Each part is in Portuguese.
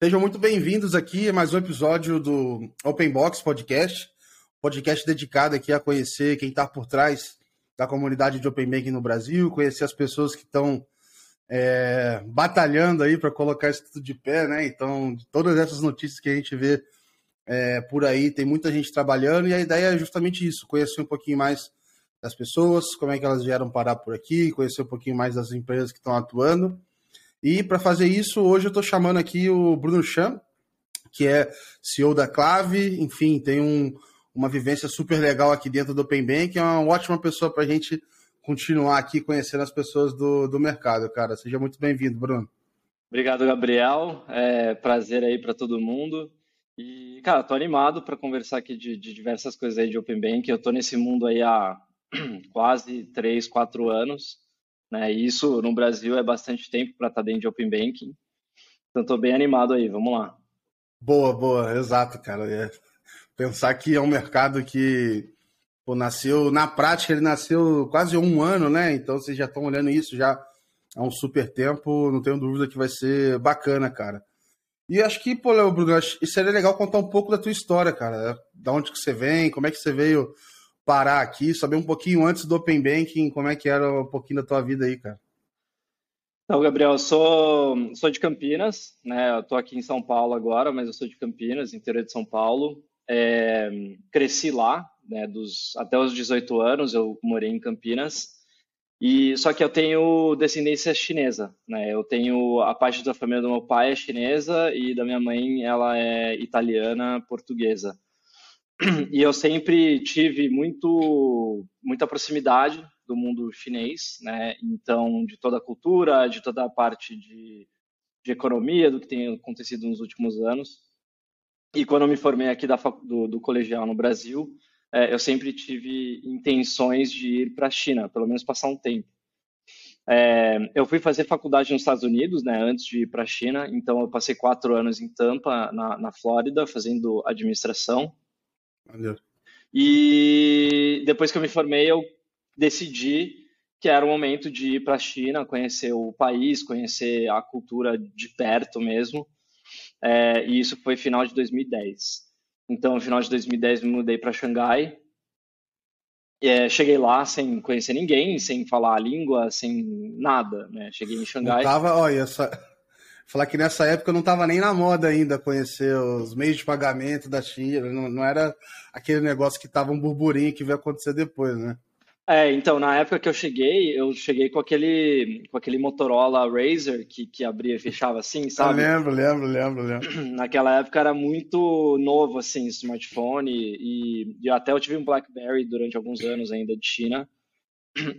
Sejam muito bem-vindos aqui a mais um episódio do Open Box Podcast, podcast dedicado aqui a conhecer quem está por trás da comunidade de Open Banking no Brasil, conhecer as pessoas que estão é, batalhando aí para colocar isso tudo de pé, né? Então, todas essas notícias que a gente vê é, por aí, tem muita gente trabalhando e a ideia é justamente isso, conhecer um pouquinho mais das pessoas, como é que elas vieram parar por aqui, conhecer um pouquinho mais das empresas que estão atuando e para fazer isso, hoje eu estou chamando aqui o Bruno Chan, que é CEO da Clave, enfim, tem um, uma vivência super legal aqui dentro do Open Bank, é uma ótima pessoa para a gente continuar aqui conhecendo as pessoas do, do mercado, cara. Seja muito bem-vindo, Bruno. Obrigado, Gabriel. É prazer aí para todo mundo. E, cara, tô animado para conversar aqui de, de, diversas coisas aí de Open Bank. Eu tô nesse mundo aí há quase três, quatro anos. Né? E isso no Brasil é bastante tempo para estar tá dentro de Open Banking. Então estou bem animado aí, vamos lá. Boa, boa, exato, cara. É. Pensar que é um mercado que pô, nasceu, na prática, ele nasceu quase um ano, né? Então vocês já estão olhando isso já há um super tempo, não tenho dúvida que vai ser bacana, cara. E acho que, pô, Bruno, seria legal contar um pouco da tua história, cara. Da onde que você vem, como é que você veio parar aqui, saber um pouquinho antes do Open Banking, como é que era um pouquinho da tua vida aí, cara. Então, Gabriel, eu sou, sou de Campinas, né? Eu tô aqui em São Paulo agora, mas eu sou de Campinas, interior de São Paulo. É, cresci lá, né? Dos, até os 18 anos eu morei em Campinas. E só que eu tenho descendência chinesa, né? Eu tenho a parte da família do meu pai é chinesa e da minha mãe ela é italiana, portuguesa. E eu sempre tive muito muita proximidade do mundo chinês, né? Então, de toda a cultura, de toda a parte de, de economia, do que tem acontecido nos últimos anos. E quando eu me formei aqui da, do, do colegial no Brasil, é, eu sempre tive intenções de ir para a China, pelo menos passar um tempo. É, eu fui fazer faculdade nos Estados Unidos, né, antes de ir para a China, então eu passei quatro anos em Tampa, na, na Flórida, fazendo administração. Valeu. E depois que eu me formei, eu decidi que era o momento de ir para a China, conhecer o país, conhecer a cultura de perto mesmo. É, e isso foi final de 2010. Então, no final de 2010, me mudei para Xangai. É, cheguei lá sem conhecer ninguém, sem falar a língua, sem nada. Né? Cheguei em Xangai. Não tava, olha, essa, falar que nessa época não estava nem na moda ainda conhecer os meios de pagamento da China, não, não era aquele negócio que estava um burburinho que vai acontecer depois, né? É, então, na época que eu cheguei, eu cheguei com aquele, com aquele Motorola Razr que, que abria e fechava assim, sabe? Eu lembro, lembro, lembro, lembro. Naquela época era muito novo, assim, smartphone, e, e até eu tive um BlackBerry durante alguns anos ainda de China,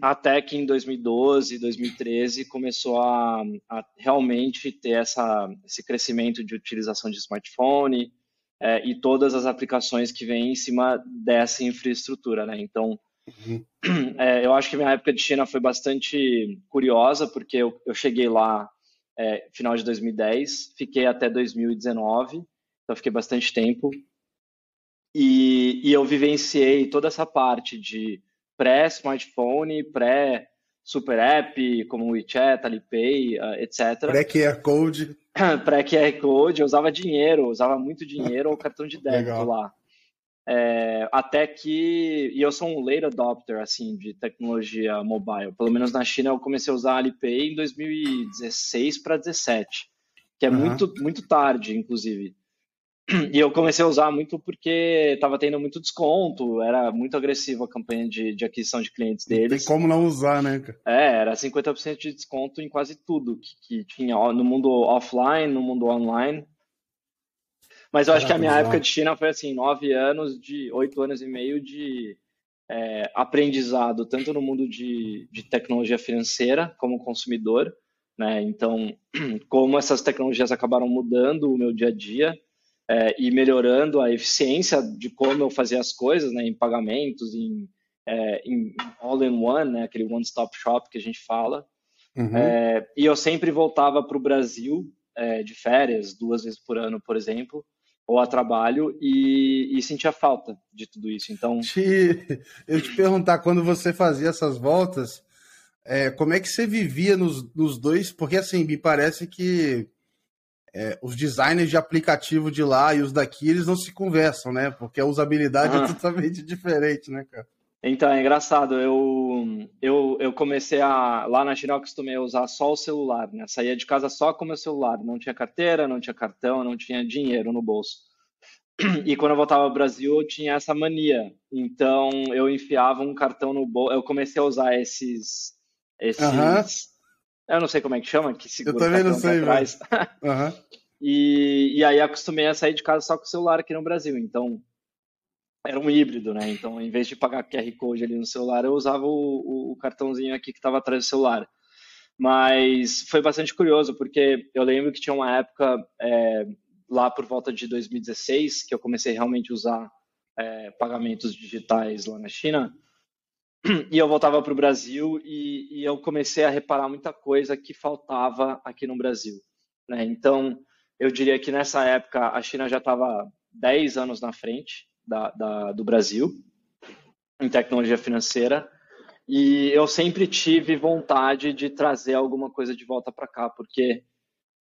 até que em 2012, 2013 começou a, a realmente ter essa, esse crescimento de utilização de smartphone é, e todas as aplicações que vêm em cima dessa infraestrutura, né? Então, uhum. é, eu acho que minha época de China foi bastante curiosa, porque eu, eu cheguei lá é, final de 2010, fiquei até 2019, então fiquei bastante tempo, e, e eu vivenciei toda essa parte de pré-smartphone, pré-super app, como WeChat, Alipay, uh, etc. Pré-QR Code. pré-QR Code, eu usava dinheiro, usava muito dinheiro ou cartão de débito lá. É, até que, e eu sou um late adopter, assim, de tecnologia mobile. Pelo menos na China eu comecei a usar Alipay em 2016 para 2017, que é uhum. muito, muito tarde, inclusive. E eu comecei a usar muito porque estava tendo muito desconto, era muito agressiva a campanha de, de aquisição de clientes deles. Não tem como não usar, né? É, era 50% de desconto em quase tudo que, que, tinha no mundo offline, no mundo online. Mas eu acho que a minha época de China foi assim, nove anos, de oito anos e meio de é, aprendizado, tanto no mundo de, de tecnologia financeira como consumidor, né? Então, como essas tecnologias acabaram mudando o meu dia a dia, é, e melhorando a eficiência de como eu fazia as coisas, né, em pagamentos, em, é, em all-in-one, né, aquele one-stop shop que a gente fala. Uhum. É, e eu sempre voltava para o Brasil é, de férias, duas vezes por ano, por exemplo, ou a trabalho, e, e sentia falta de tudo isso. Então, te, eu te perguntar, quando você fazia essas voltas, é, como é que você vivia nos, nos dois? Porque assim, me parece que é, os designers de aplicativo de lá e os daqui, eles não se conversam, né? Porque a usabilidade é totalmente diferente, né, cara? Então, é engraçado. Eu, eu, eu comecei a. Lá na acostumei a usar só o celular, né? Saía de casa só com o meu celular. Não tinha carteira, não tinha cartão, não tinha dinheiro no bolso. E quando eu voltava ao Brasil, eu tinha essa mania. Então, eu enfiava um cartão no bolso. Eu comecei a usar esses. esses uhum. Eu não sei como é que chama, que segura eu também não sei, atrás. Uhum. e, e aí acostumei a sair de casa só com o celular aqui no Brasil. Então, era um híbrido, né? Então, em vez de pagar QR Code ali no celular, eu usava o, o, o cartãozinho aqui que estava atrás do celular. Mas foi bastante curioso, porque eu lembro que tinha uma época é, lá por volta de 2016 que eu comecei realmente a usar é, pagamentos digitais lá na China. E eu voltava para o Brasil e, e, eu comecei a reparar muita coisa que faltava aqui no Brasil. Né? Então, eu diria que nessa época a China já estava 10 anos na frente da, da, do Brasil em tecnologia financeira e eu sempre tive vontade de trazer alguma coisa de volta para cá, porque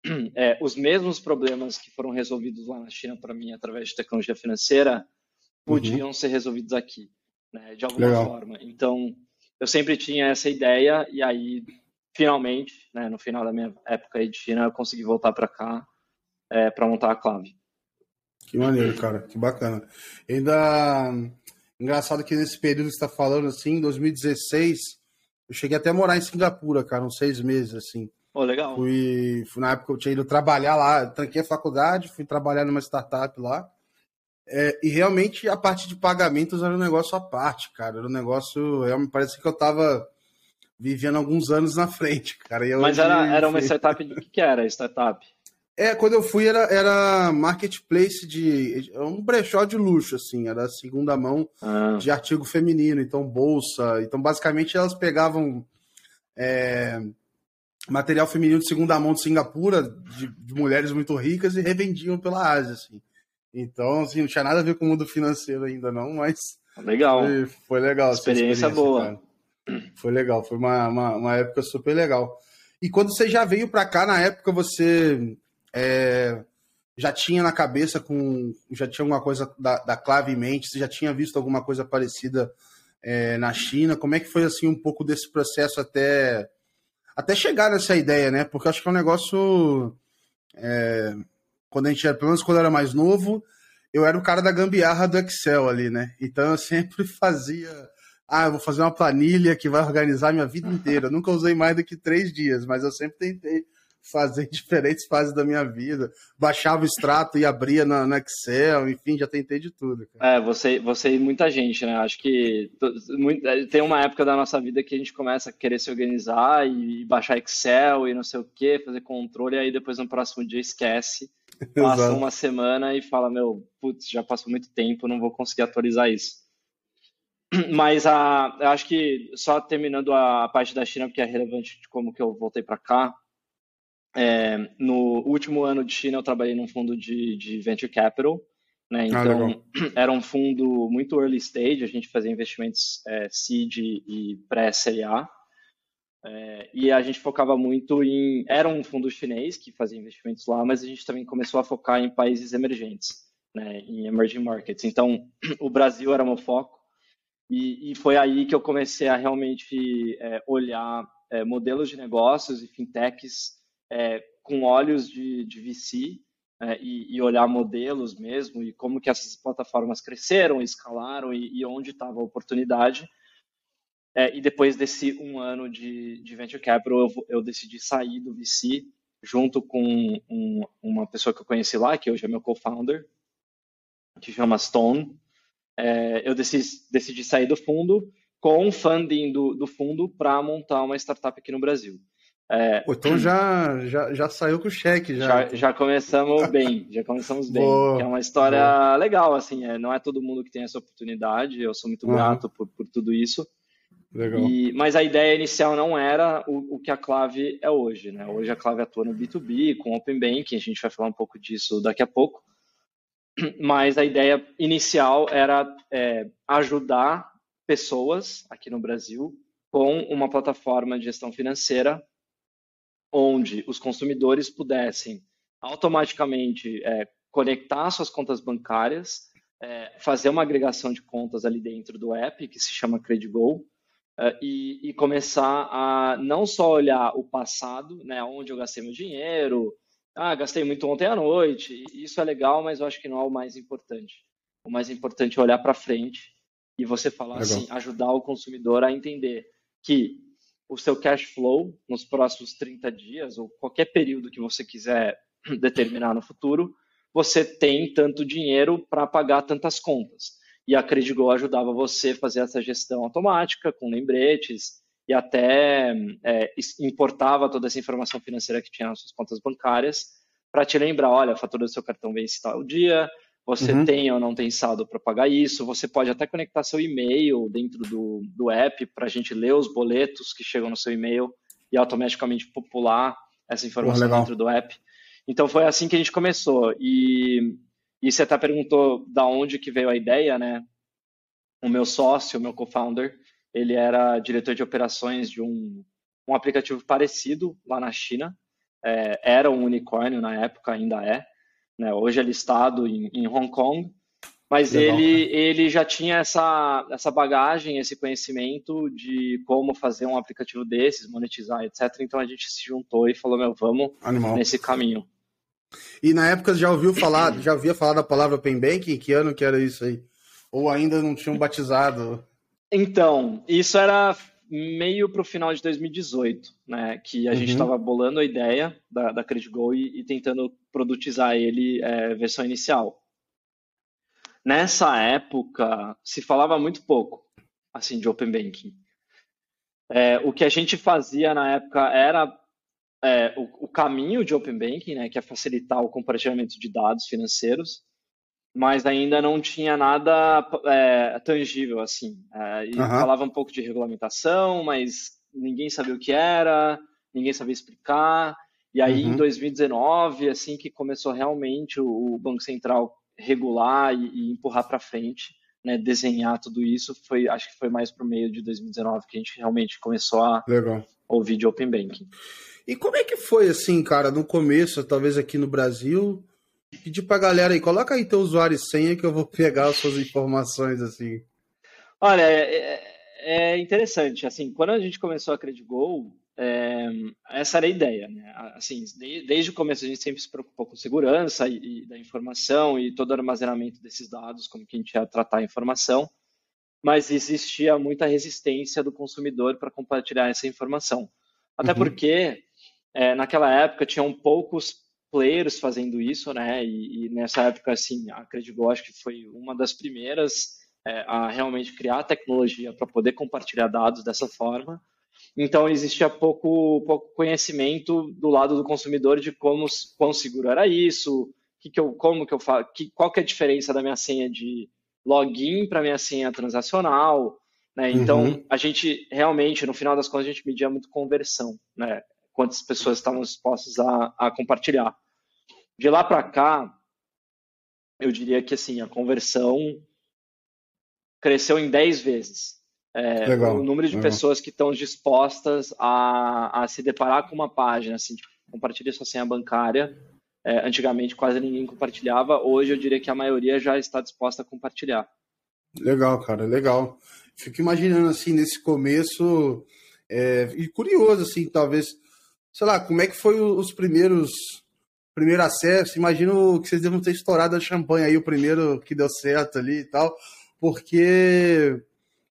é, os mesmos problemas que foram resolvidos lá na China para mim através de tecnologia financeira podiam uhum. ser resolvidos aqui né, de alguma Legal. forma. Então, eu sempre tinha essa ideia e aí, finalmente, né, no final da minha época de China, eu consegui voltar para cá é, para montar a Clave. Que maneiro, cara, que bacana. Ainda engraçado que nesse período que você está falando, assim, em 2016, eu cheguei até a morar em Singapura, cara, uns seis meses, assim. Oh, legal. Fui, fui na época eu tinha ido trabalhar lá, tranquei a faculdade, fui trabalhar numa startup lá. É, e realmente a parte de pagamentos era um negócio à parte, cara. Era um negócio. Eu, me parece que eu tava vivendo alguns anos na frente, cara. Mas era, era uma startup de que, que era a startup? É, quando eu fui era, era marketplace de. um brechó de luxo, assim, era segunda mão ah. de artigo feminino, então bolsa. Então, basicamente, elas pegavam é, material feminino de segunda mão de Singapura, de, de mulheres muito ricas, e revendiam pela Ásia, assim. Então, assim, não tinha nada a ver com o mundo financeiro ainda, não, mas. Legal. Foi, foi legal. Experiência, experiência boa. Cara. Foi legal, foi uma, uma, uma, época super legal. E quando você já veio para cá, na época você é, já tinha na cabeça com. Já tinha alguma coisa da, da clave em mente? Você já tinha visto alguma coisa parecida é, na China? Como é que foi assim um pouco desse processo até, até chegar nessa ideia, né? Porque eu acho que é um negócio. É, quando a gente era, pelo menos quando eu era mais novo, eu era o cara da gambiarra do Excel ali, né? Então eu sempre fazia. Ah, eu vou fazer uma planilha que vai organizar minha vida inteira. Eu nunca usei mais do que três dias, mas eu sempre tentei fazer diferentes fases da minha vida. Baixava o extrato e abria no, no Excel, enfim, já tentei de tudo. Cara. É, você, você e muita gente, né? Acho que muito, tem uma época da nossa vida que a gente começa a querer se organizar e baixar Excel e não sei o que, fazer controle, e aí depois no próximo dia esquece passa uma semana e fala, meu, putz, já passou muito tempo, não vou conseguir atualizar isso. Mas a, eu acho que só terminando a parte da China, porque é relevante de como que eu voltei para cá. É, no último ano de China, eu trabalhei num fundo de, de venture capital. Né? Ah, então, ah, era um fundo muito early stage, a gente fazia investimentos é, seed e pré-Série A. É, e a gente focava muito em. Era um fundo chinês que fazia investimentos lá, mas a gente também começou a focar em países emergentes, né, em emerging markets. Então, o Brasil era meu foco, e, e foi aí que eu comecei a realmente é, olhar é, modelos de negócios e fintechs é, com olhos de, de VC é, e, e, olhar modelos mesmo e como que essas plataformas cresceram, escalaram e, e onde estava a oportunidade é, e depois desse um ano de, de venture capital, eu, eu, decidi sair do VC junto com um, uma pessoa que eu conheci lá, que hoje é meu co-founder, que chama Stone. É, eu decidi, decidi, sair do fundo com funding do, do fundo para montar uma startup aqui no Brasil. É, Pô, então já, já, já saiu com o cheque. Já, já, já começamos bem, já começamos bem. Boa, é uma história boa. legal, assim, é, não é todo mundo que tem essa oportunidade, eu sou muito uhum. grato por, por tudo isso. Legal. E, mas a ideia inicial não era o, o, que a Clave é hoje. Né? Hoje a Clave atua no B2B, com Open Banking, a gente vai falar um pouco disso daqui a pouco. Mas a ideia inicial era é, ajudar pessoas aqui no Brasil com uma plataforma de gestão financeira onde os consumidores pudessem automaticamente é, conectar suas contas bancárias, é, fazer uma agregação de contas ali dentro do app, que se chama CrediGo, é, e, e, começar a não só olhar o passado, né, onde eu gastei meu dinheiro, ah, gastei muito ontem à noite, isso é legal, mas eu acho que não é o mais importante. O mais importante é olhar para frente e você falar legal. assim, ajudar o consumidor a entender que o seu cash flow nos próximos 30 dias ou qualquer período que você quiser determinar no futuro, você tem tanto dinheiro para pagar tantas contas. E a Credigo ajudava você a fazer essa gestão automática, com lembretes, e até é, importava toda essa informação financeira que tinha nas suas contas bancárias para te lembrar, olha, a fatura do seu cartão vence tal dia, você uhum. tem ou não tem saldo para pagar isso, você pode até conectar seu e-mail dentro do, do app para a gente ler os boletos que chegam no seu e-mail e automaticamente popular essa informação oh, dentro do app. Então foi assim que a gente começou. E, e você até perguntou da onde que veio a ideia, né? O meu sócio, o meu co-founder, ele era diretor de operações de um, um aplicativo parecido lá na China. É, era um unicórnio na época, ainda é. Né? Hoje é listado em, em Hong Kong. Mas Legal, ele, ele já tinha essa, essa bagagem, esse conhecimento de como fazer um aplicativo desses, monetizar, etc. Então a gente se juntou e falou, meu, vamos Animal. nesse caminho. E na época já ouviu falar, já havia falado a palavra Open Banking? Que ano que era isso aí? Ou ainda não tinham batizado? Então, isso era meio para o final de 2018, né? Que a uhum. gente estava bolando a ideia da, da CreditGo e, e tentando produtizar ele é, versão inicial. Nessa época, se falava muito pouco, assim, de Open Banking. É, o que a gente fazia na época era é, o, o, caminho de Open Banking, né, que é facilitar o compartilhamento de dados financeiros, mas ainda não tinha nada é, tangível, assim. É, e uhum. falava um pouco de regulamentação, mas ninguém sabia o que era, ninguém sabia explicar. E aí, uhum. em 2019, assim que começou realmente o, o Banco Central regular e, e empurrar para frente, né, desenhar tudo isso, foi, acho que foi mais para o meio de 2019 que a gente realmente começou a Legal. ouvir de Open Banking. E como é que foi assim, cara, no começo, talvez aqui no Brasil? Pedir pra galera aí, coloca aí teu usuário e senha que eu vou pegar as suas informações assim. Olha, é, é, é interessante, assim, quando a gente começou a CredGo, é, essa era a ideia, né? Assim, desde o começo a gente sempre se preocupou com segurança e, e da informação e todo o armazenamento desses dados, como que a gente ia tratar a informação, mas existia muita resistência do consumidor para compartilhar essa informação. Até uhum. porque é, naquela época tinham poucos players fazendo isso, né? E, e nessa época, assim, a Credigo acho que foi uma das primeiras é, a realmente criar tecnologia para poder compartilhar dados dessa forma. Então existia pouco, pouco conhecimento do lado do consumidor de como quão seguro era isso, que que eu, como que eu faço, que, qual que é a diferença da minha senha de login para minha senha transacional, né? Então uhum. a gente realmente, no final das contas, a gente media muito conversão, né? quantas pessoas estavam dispostas a, a compartilhar. De lá para cá, eu diria que assim a conversão cresceu em 10 vezes. É, legal, o número de legal. pessoas que estão dispostas a, a se deparar com uma página, assim, tipo, compartilhe sua senha bancária. É, antigamente quase ninguém compartilhava, hoje eu diria que a maioria já está disposta a compartilhar. Legal, cara, legal. Fico imaginando assim nesse começo é, e curioso assim, talvez sei lá, como é que foi os primeiros primeiro acesso? Imagino que vocês devam ter estourado a champanhe aí, o primeiro que deu certo ali e tal, porque,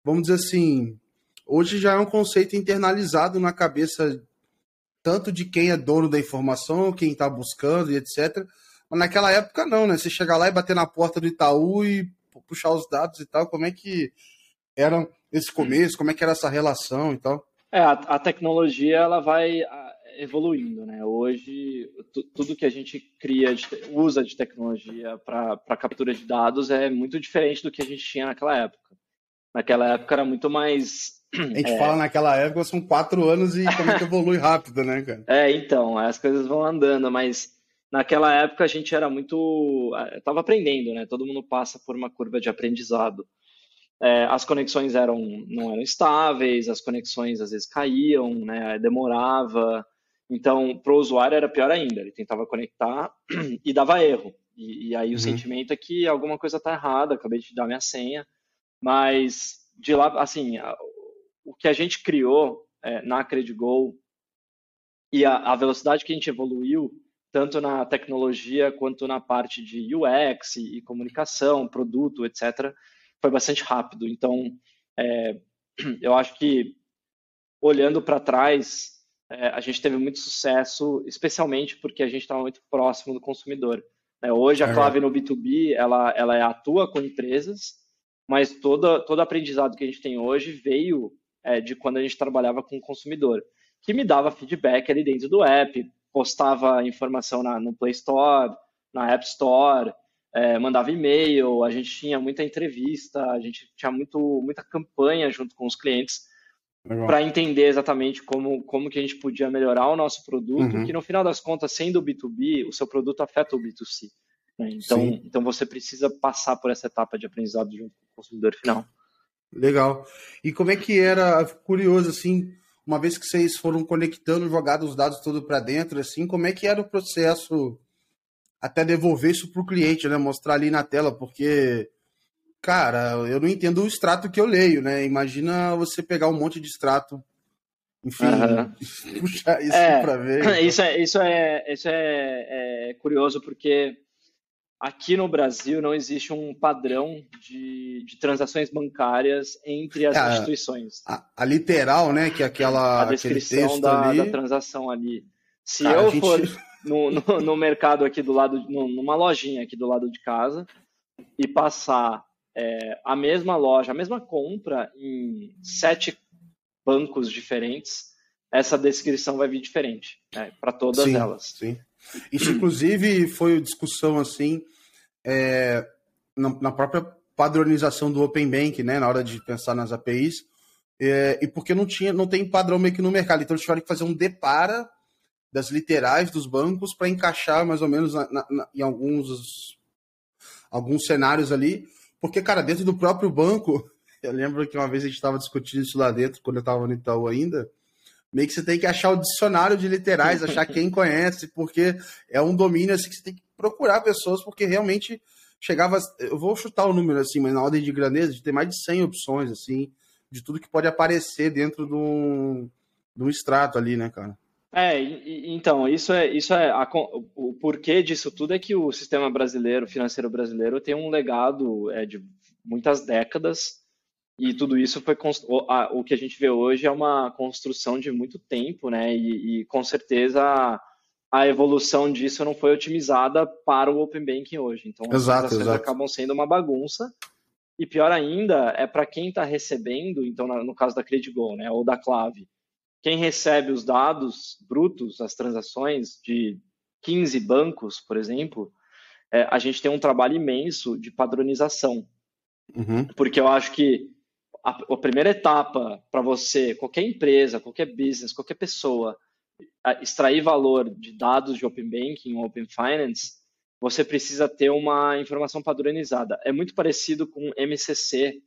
vamos dizer assim, hoje já é um conceito internalizado na cabeça tanto de quem é dono da informação, quem está buscando e etc. Mas naquela época não, né? Você chegar lá e bater na porta do Itaú e puxar os dados e tal, como é que era esse começo, como é que era essa relação e tal? É, a, a tecnologia ela vai evoluindo, né? Hoje, tudo que a gente cria, de, usa de tecnologia para captura de dados é muito diferente do que a gente tinha naquela época. Naquela época era muito mais. A gente é... fala naquela época, são quatro anos e como é que evolui rápido, né, cara? É, então, as coisas vão andando, mas naquela época a gente era muito. Estava aprendendo, né? Todo mundo passa por uma curva de aprendizado. É, as conexões eram não eram estáveis, as conexões às vezes caíam, né? Demorava. Então, para o usuário era pior ainda, ele tentava conectar e dava erro. E, e aí uhum. o sentimento é que alguma coisa está errada, acabei de dar minha senha, mas de lá, assim, o que a gente criou é, na CrediGo e a, a, velocidade que a gente evoluiu, tanto na tecnologia quanto na parte de UX e, e comunicação, produto, etc., foi bastante rápido. Então, é, eu acho que, olhando para trás, é, a gente teve muito sucesso, especialmente porque a gente estava muito próximo do consumidor. Né? Hoje, a Clave no B2B, ela, ela atua com empresas, mas todo, todo aprendizado que a gente tem hoje veio é, de quando a gente trabalhava com o consumidor, que me dava feedback ali dentro do app, postava informação na, no Play Store, na App Store, é, mandava e-mail, a gente tinha muita entrevista, a gente tinha muito, muita campanha junto com os clientes para entender exatamente como, como que a gente podia melhorar o nosso produto, uhum. que no final das contas, sendo o B2B, o seu produto afeta o B2C. Né? Então, então você precisa passar por essa etapa de aprendizado junto consumidor final. Legal. E como é que era, curioso, assim, uma vez que vocês foram conectando, jogado os dados todos para dentro, assim, como é que era o processo até devolver isso para o cliente, né? Mostrar ali na tela, porque, cara, eu não entendo o extrato que eu leio, né? Imagina você pegar um monte de extrato, enfim, uhum. puxar isso é, para ver. Isso é, isso é, isso é, é curioso, porque aqui no Brasil não existe um padrão de, de transações bancárias entre as é, instituições. A, a, literal, né? Que é aquela a descrição da, da, transação ali. Se eu gente... for no, no, no, mercado aqui do lado, no, numa lojinha aqui do lado de casa e passar é, a mesma loja, a mesma compra em sete bancos diferentes, essa descrição vai vir diferente né, para todas sim, elas. Sim. Isso, inclusive, foi discussão assim é, na, na, própria padronização do Open Bank, né, na hora de pensar nas APIs, é, e porque não tinha, não tem padrão meio que no mercado, então eles tiveram que fazer um depara das literais dos bancos para encaixar mais ou menos na, na, em alguns alguns cenários ali, porque cara, dentro do próprio banco, eu lembro que uma vez a gente estava discutindo isso lá dentro quando eu estava no Itaú ainda, meio que você tem que achar o dicionário de literais, achar quem conhece, porque é um domínio assim que você tem que procurar pessoas, porque realmente chegava. Eu vou chutar o número assim, mas na ordem de grandeza, de ter mais de 100 opções, assim, de tudo que pode aparecer dentro de um, de um extrato ali, né, cara? É, então, isso é, isso é a, o porquê disso tudo é que o sistema brasileiro, financeiro brasileiro, tem um legado é, de muitas décadas e tudo isso foi o que a gente vê hoje é uma construção de muito tempo, né? E, e com certeza a evolução disso não foi otimizada para o Open Banking hoje. Então, as exato, transações acabam sendo uma bagunça. E pior ainda, é para quem está recebendo, então, no caso da CreditGo, né, ou da Clave, quem recebe os dados brutos, as transações de 15 bancos, por exemplo, é, a gente tem um trabalho imenso de padronização. Uhum. Porque eu acho que a, a primeira etapa para você, qualquer empresa, qualquer business, qualquer pessoa, extrair valor de dados de Open Banking, Open Finance, você precisa ter uma informação padronizada. É muito parecido com MCC,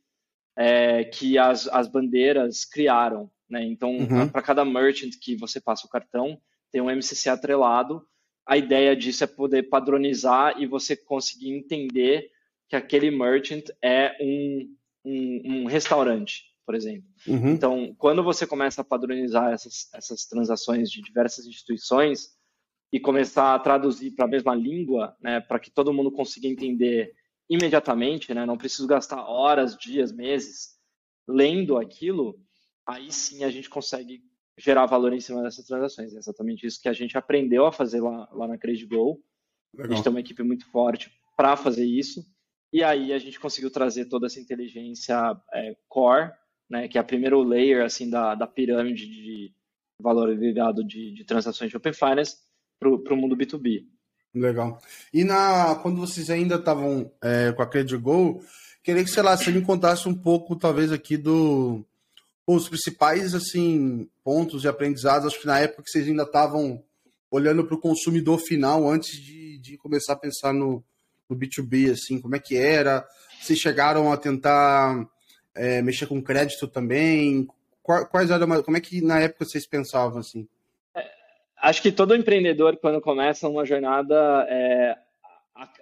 é, que as, as bandeiras criaram. Né? Então, uhum. para cada merchant que você passa o cartão, tem um MCC atrelado. A ideia disso é poder padronizar e você conseguir entender que aquele merchant é um, um, um restaurante por exemplo. Uhum. Então, quando você começa a padronizar essas, essas transações de diversas instituições e começar a traduzir para a mesma língua, né, para que todo mundo consiga entender imediatamente, né, não preciso gastar horas, dias, meses lendo aquilo, aí sim a gente consegue gerar valor em cima dessas transações. É exatamente isso que a gente aprendeu a fazer lá, lá na CreditGo. A gente tem uma equipe muito forte para fazer isso. E aí a gente conseguiu trazer toda essa inteligência é, core né, que é a primeira layer assim da, da pirâmide de valor agregado de, de transações de Open Finance para o mundo B2B. Legal. E na, quando vocês ainda estavam é, com a CrediGo, queria que, sei lá, você me contasse um pouco, talvez, aqui do os principais assim pontos de aprendizado. Acho que na época que vocês ainda estavam olhando para o consumidor final antes de, de começar a pensar no, no B2B, assim, como é que era? Vocês chegaram a tentar é, mexer com crédito também? Quais eram, como é que na época vocês pensavam assim? É, acho que todo empreendedor, quando começa uma jornada, é,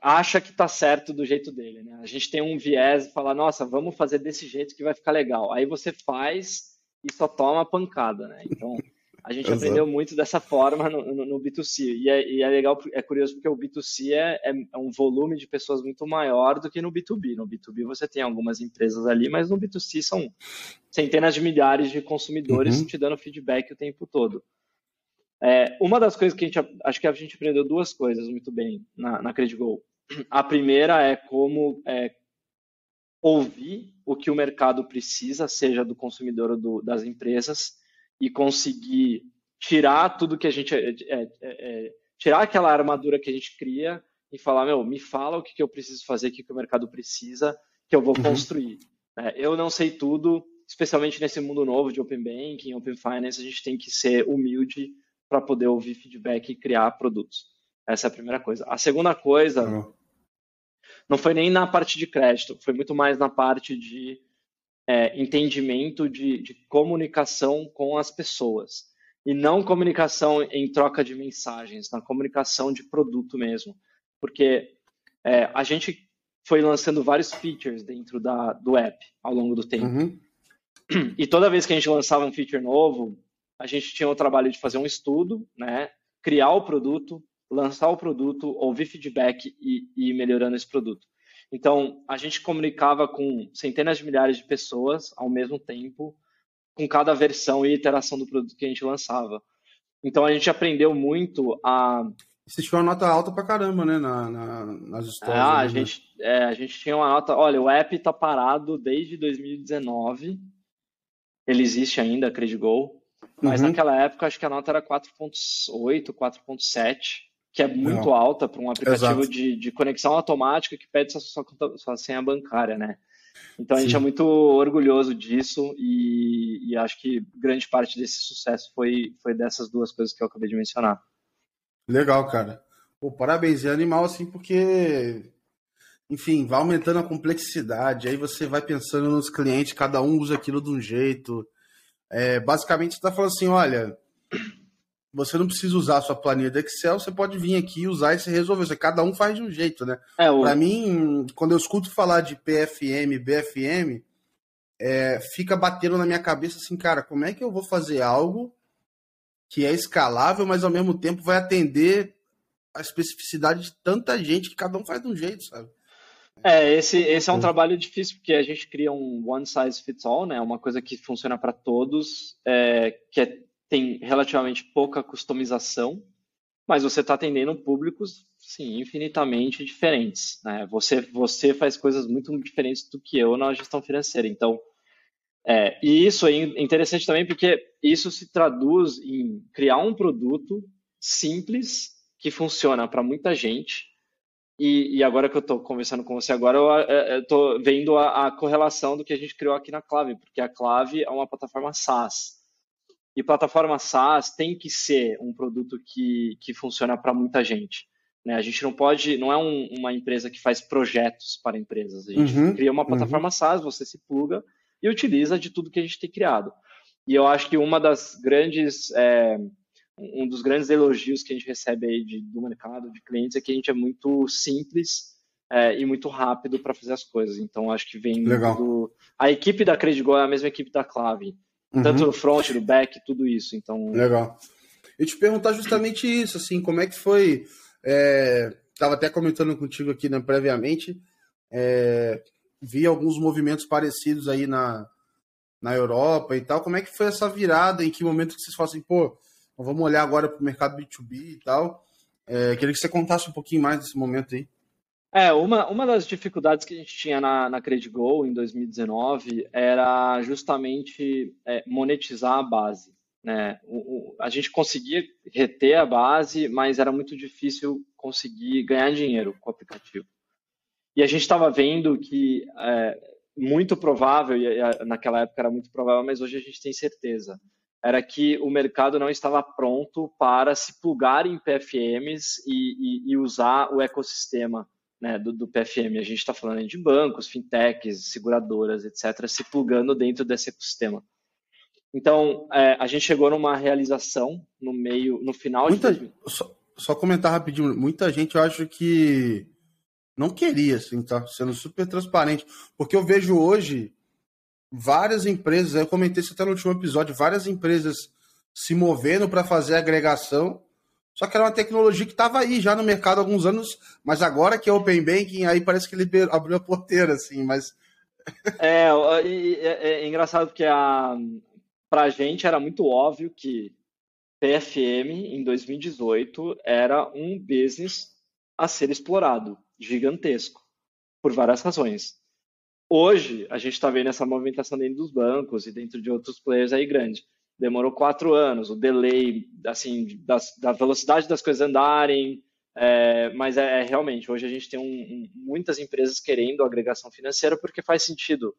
acha que está certo do jeito dele. Né? A gente tem um viés e fala, nossa, vamos fazer desse jeito que vai ficar legal. Aí você faz e só toma pancada. Né? Então, a gente aprendeu muito dessa forma no, no, no B2C. E é, e é, legal, é curioso porque o B2C é, é, um volume de pessoas muito maior do que no B2B. No B2B você tem algumas empresas ali, mas no B2C são centenas de milhares de consumidores uhum. te dando feedback o tempo todo. É, uma das coisas que a gente acho que a gente aprendeu duas coisas muito bem na, na CredGo. A primeira é como é, ouvir o que o mercado precisa, seja do consumidor ou do, das empresas, e conseguir tirar tudo que a gente é, é, é, tirar aquela armadura que a gente cria e falar, meu, me fala o que, que eu preciso fazer, o que, que o mercado precisa, que eu vou uhum. construir. É, eu não sei tudo, especialmente nesse mundo novo de Open Banking, Open Finance, a gente tem que ser humilde para poder ouvir feedback e criar produtos. Essa é a primeira coisa. A segunda coisa uhum. não foi nem na parte de crédito, foi muito mais na parte de é, entendimento de, de comunicação com as pessoas. E não comunicação em troca de mensagens, na comunicação de produto mesmo. Porque é, a gente foi lançando vários features dentro da, do app ao longo do tempo. Uhum. E toda vez que a gente lançava um feature novo, a gente tinha o trabalho de fazer um estudo, né, criar o produto, lançar o produto, ouvir feedback e, e ir melhorando esse produto. Então, a gente comunicava com centenas de milhares de pessoas ao mesmo tempo, com cada versão e iteração do produto que a gente lançava. Então, a gente aprendeu muito a. Vocês tinham uma nota alta pra caramba, né, na, na, nas histórias. Ah, a, né? gente, é, a gente tinha uma nota. Olha, o app tá parado desde 2019. Ele existe ainda, a CrediGo. Mas uhum. naquela época, acho que a nota era 4.8, 4.7 que é muito Não. alta para um aplicativo de, de, conexão automática que pede sua, sua, sua senha bancária, né? Então a Sim. gente é muito orgulhoso disso e, e, acho que grande parte desse sucesso foi, foi dessas duas coisas que eu acabei de mencionar. Legal, cara. Pô, parabéns, é animal assim porque, enfim, vai aumentando a complexidade, aí você vai pensando nos clientes, cada um usa aquilo de um jeito. É, basicamente você está falando assim, olha, você não precisa usar a sua planilha do Excel, você pode vir aqui e usar e se resolver. Você, cada um faz de um jeito, né? É, o... Para mim, quando eu escuto falar de PFM, BFM, é, fica batendo na minha cabeça assim, cara, como é que eu vou fazer algo que é escalável, mas ao mesmo tempo vai atender a especificidade de tanta gente que cada um faz de um jeito, sabe? É, esse, esse é um trabalho difícil, porque a gente cria um one size fits all, né? Uma coisa que funciona para todos, é, que é tem relativamente pouca customização, mas você está atendendo públicos, sim, infinitamente diferentes. Né? Você, você faz coisas muito diferentes do que eu na gestão financeira. Então, é, e isso é interessante também porque isso se traduz em criar um produto simples que funciona para muita gente. E, e, agora que eu estou conversando com você agora, eu estou vendo a, a correlação do que a gente criou aqui na Clave, porque a Clave é uma plataforma SaaS. E plataforma SaaS tem que ser um produto que, que funciona para muita gente. Né? A gente não pode, não é um, uma empresa que faz projetos para empresas. A gente uhum, cria uma uhum. plataforma uhum. SaaS, você se pluga e utiliza de tudo que a gente tem criado. E eu acho que uma das grandes, é, um dos grandes elogios que a gente recebe aí de, do mercado, de clientes, é que a gente é muito simples é, e muito rápido para fazer as coisas. Então, acho que vem Legal. do... A equipe da Credigo é a mesma equipe da Clave. Uhum. Tanto no front, no back, tudo isso. Então. Legal. Eu te perguntar justamente isso, assim, como é que foi. É, tava até comentando contigo aqui né, previamente. É, vi alguns movimentos parecidos aí na, na Europa e tal. Como é que foi essa virada? Em que momento que vocês falam assim, pô, vamos olhar agora para o mercado B2B e tal? É, queria que você contasse um pouquinho mais desse momento aí. É, uma, uma das dificuldades que a gente tinha na, na CrediGo em 2019 era justamente é, monetizar a base. Né? O, o, a gente conseguia reter a base, mas era muito difícil conseguir ganhar dinheiro com o aplicativo. E a gente estava vendo que é, muito provável, e naquela época era muito provável, mas hoje a gente tem certeza, era que o mercado não estava pronto para se plugar em PFMs e, e, e usar o ecossistema né, do, do, PFM. A gente está falando de bancos, fintechs, seguradoras, etc., se plugando dentro desse ecossistema. Então, é, a gente chegou numa realização no meio, no final muita, de... Só, só, comentar rapidinho, muita gente eu acho que não queria, assim, tá? Sendo super transparente. Porque eu vejo hoje várias empresas, eu comentei isso até no último episódio, várias empresas se movendo para fazer agregação, só que era uma tecnologia que estava aí já no mercado há alguns anos, mas agora que é Open Banking, aí parece que ele abriu a porteira, assim, mas... É, é, é, engraçado porque a, para a gente era muito óbvio que PFM em 2018 era um business a ser explorado, gigantesco, por várias razões. Hoje, a gente está vendo essa movimentação dentro dos bancos e dentro de outros players aí grandes. Demorou quatro anos, o delay, assim, das, da velocidade das coisas andarem, é, mas é, é, realmente, hoje a gente tem um, um, muitas empresas querendo agregação financeira porque faz sentido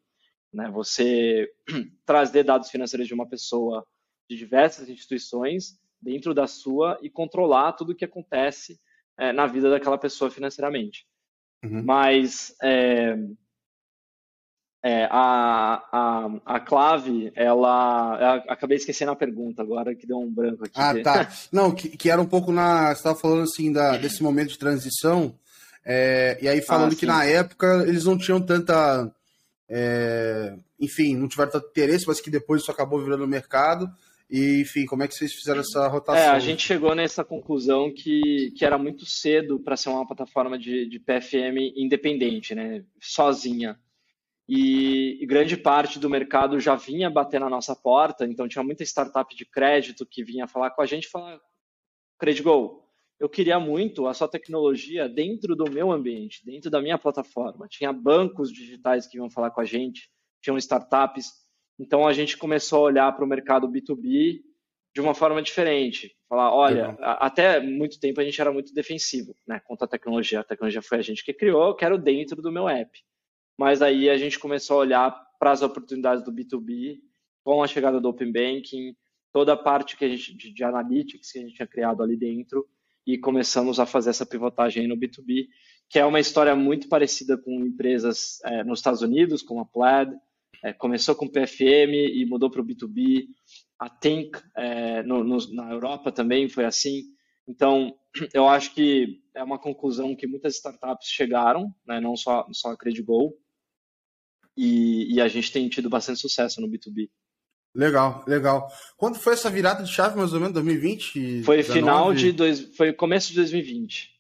né? Você trazer dados financeiros de uma pessoa de diversas instituições dentro da sua e controlar tudo o que acontece é, na vida daquela pessoa financeiramente. Uhum. Mas é, a, a, a Clave, ela, ela, Acabei esquecendo a pergunta agora, que deu um branco aqui. Ah, tá. Não, que, que era um pouco na. Você estava falando assim da, desse momento de transição. É, e aí falando ah, que na época eles não tinham tanta é, enfim, não tiveram tanto interesse, mas que depois isso acabou virando mercado. E, enfim, como é que vocês fizeram essa rotação? É, a gente chegou nessa conclusão que, que era muito cedo para ser uma plataforma de, de PFM independente, né, sozinha. E, e, grande parte do mercado já vinha bater na nossa porta, então tinha muita startup de crédito que vinha falar com a gente e falar, CredGo, eu queria muito a sua tecnologia dentro do meu ambiente, dentro da minha plataforma. Tinha bancos digitais que iam falar com a gente, tinham startups. Então a gente começou a olhar para o mercado B2B de uma forma diferente. Falar, olha, uhum. até muito tempo a gente era muito defensivo, né? Contra a tecnologia. A tecnologia foi a gente que criou, eu quero dentro do meu app. Mas aí a gente começou a olhar para as oportunidades do B2B, com a chegada do Open Banking, toda a parte que a gente, de, de analytics que a gente tinha criado ali dentro, e começamos a fazer essa pivotagem no B2B, que é uma história muito parecida com empresas é, nos Estados Unidos, como a Plaid, é, começou com PFM e mudou para o B2B, a Think é, no, no, na Europa também foi assim. Então, eu acho que é uma conclusão que muitas startups chegaram, né, não só, só a Credigo, e, e a gente tem tido bastante sucesso no B2B. Legal, legal. Quando foi essa virada de chave, mais ou menos, 2020? Foi 19? final de dois, foi começo de 2020.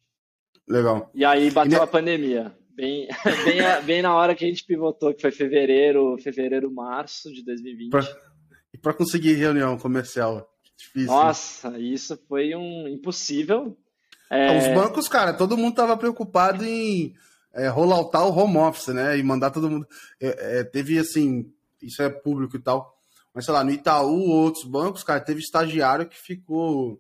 Legal. E aí bateu e a pandemia. Bem, bem, bem na hora que a gente pivotou, que foi fevereiro, fevereiro, março de 2020. Pra, e para conseguir reunião comercial. Difícil. Nossa, isso foi um impossível. É... Os bancos, cara, todo mundo tava preocupado em é, rolloutar o home office, né? E mandar todo mundo. É, é, teve assim, isso é público e tal mas sei lá, no Itaú ou outros bancos, cara, teve estagiário que ficou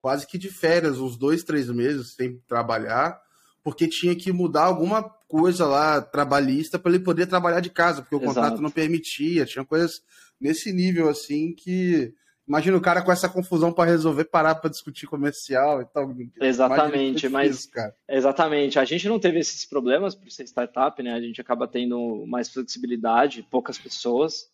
quase que de férias, uns dois, três meses sem trabalhar, porque tinha que mudar alguma coisa lá trabalhista para ele poder trabalhar de casa, porque o Exato. contrato não permitia, tinha coisas nesse nível assim que imagina o cara com essa confusão para resolver parar para discutir comercial e tal. Exatamente, mas cara. exatamente, a gente não teve esses problemas por ser startup, né? A gente acaba tendo mais flexibilidade, poucas pessoas.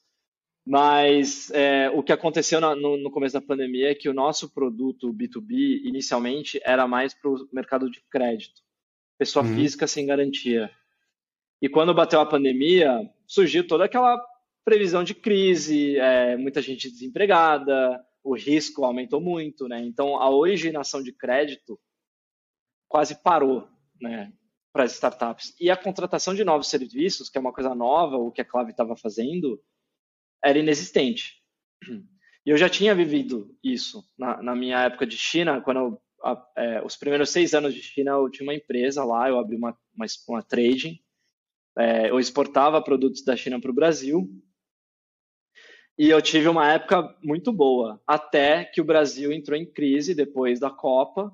Mas é, o que aconteceu no, no, começo da pandemia é que o nosso produto B2B, inicialmente, era mais para o mercado de crédito, pessoa uhum. física sem garantia. E quando bateu a pandemia, surgiu toda aquela previsão de crise, é, muita gente desempregada, o risco aumentou muito, né? Então, a originação de crédito quase parou, né? Para as startups. E a contratação de novos serviços, que é uma coisa nova, o que a Clave estava fazendo, era inexistente. E eu já tinha vivido isso na, na minha época de China, quando eu, a, é, os primeiros seis anos de China eu tinha uma empresa lá, eu abri uma, uma, uma trading, é, eu exportava produtos da China para o Brasil e eu tive uma época muito boa, até que o Brasil entrou em crise depois da Copa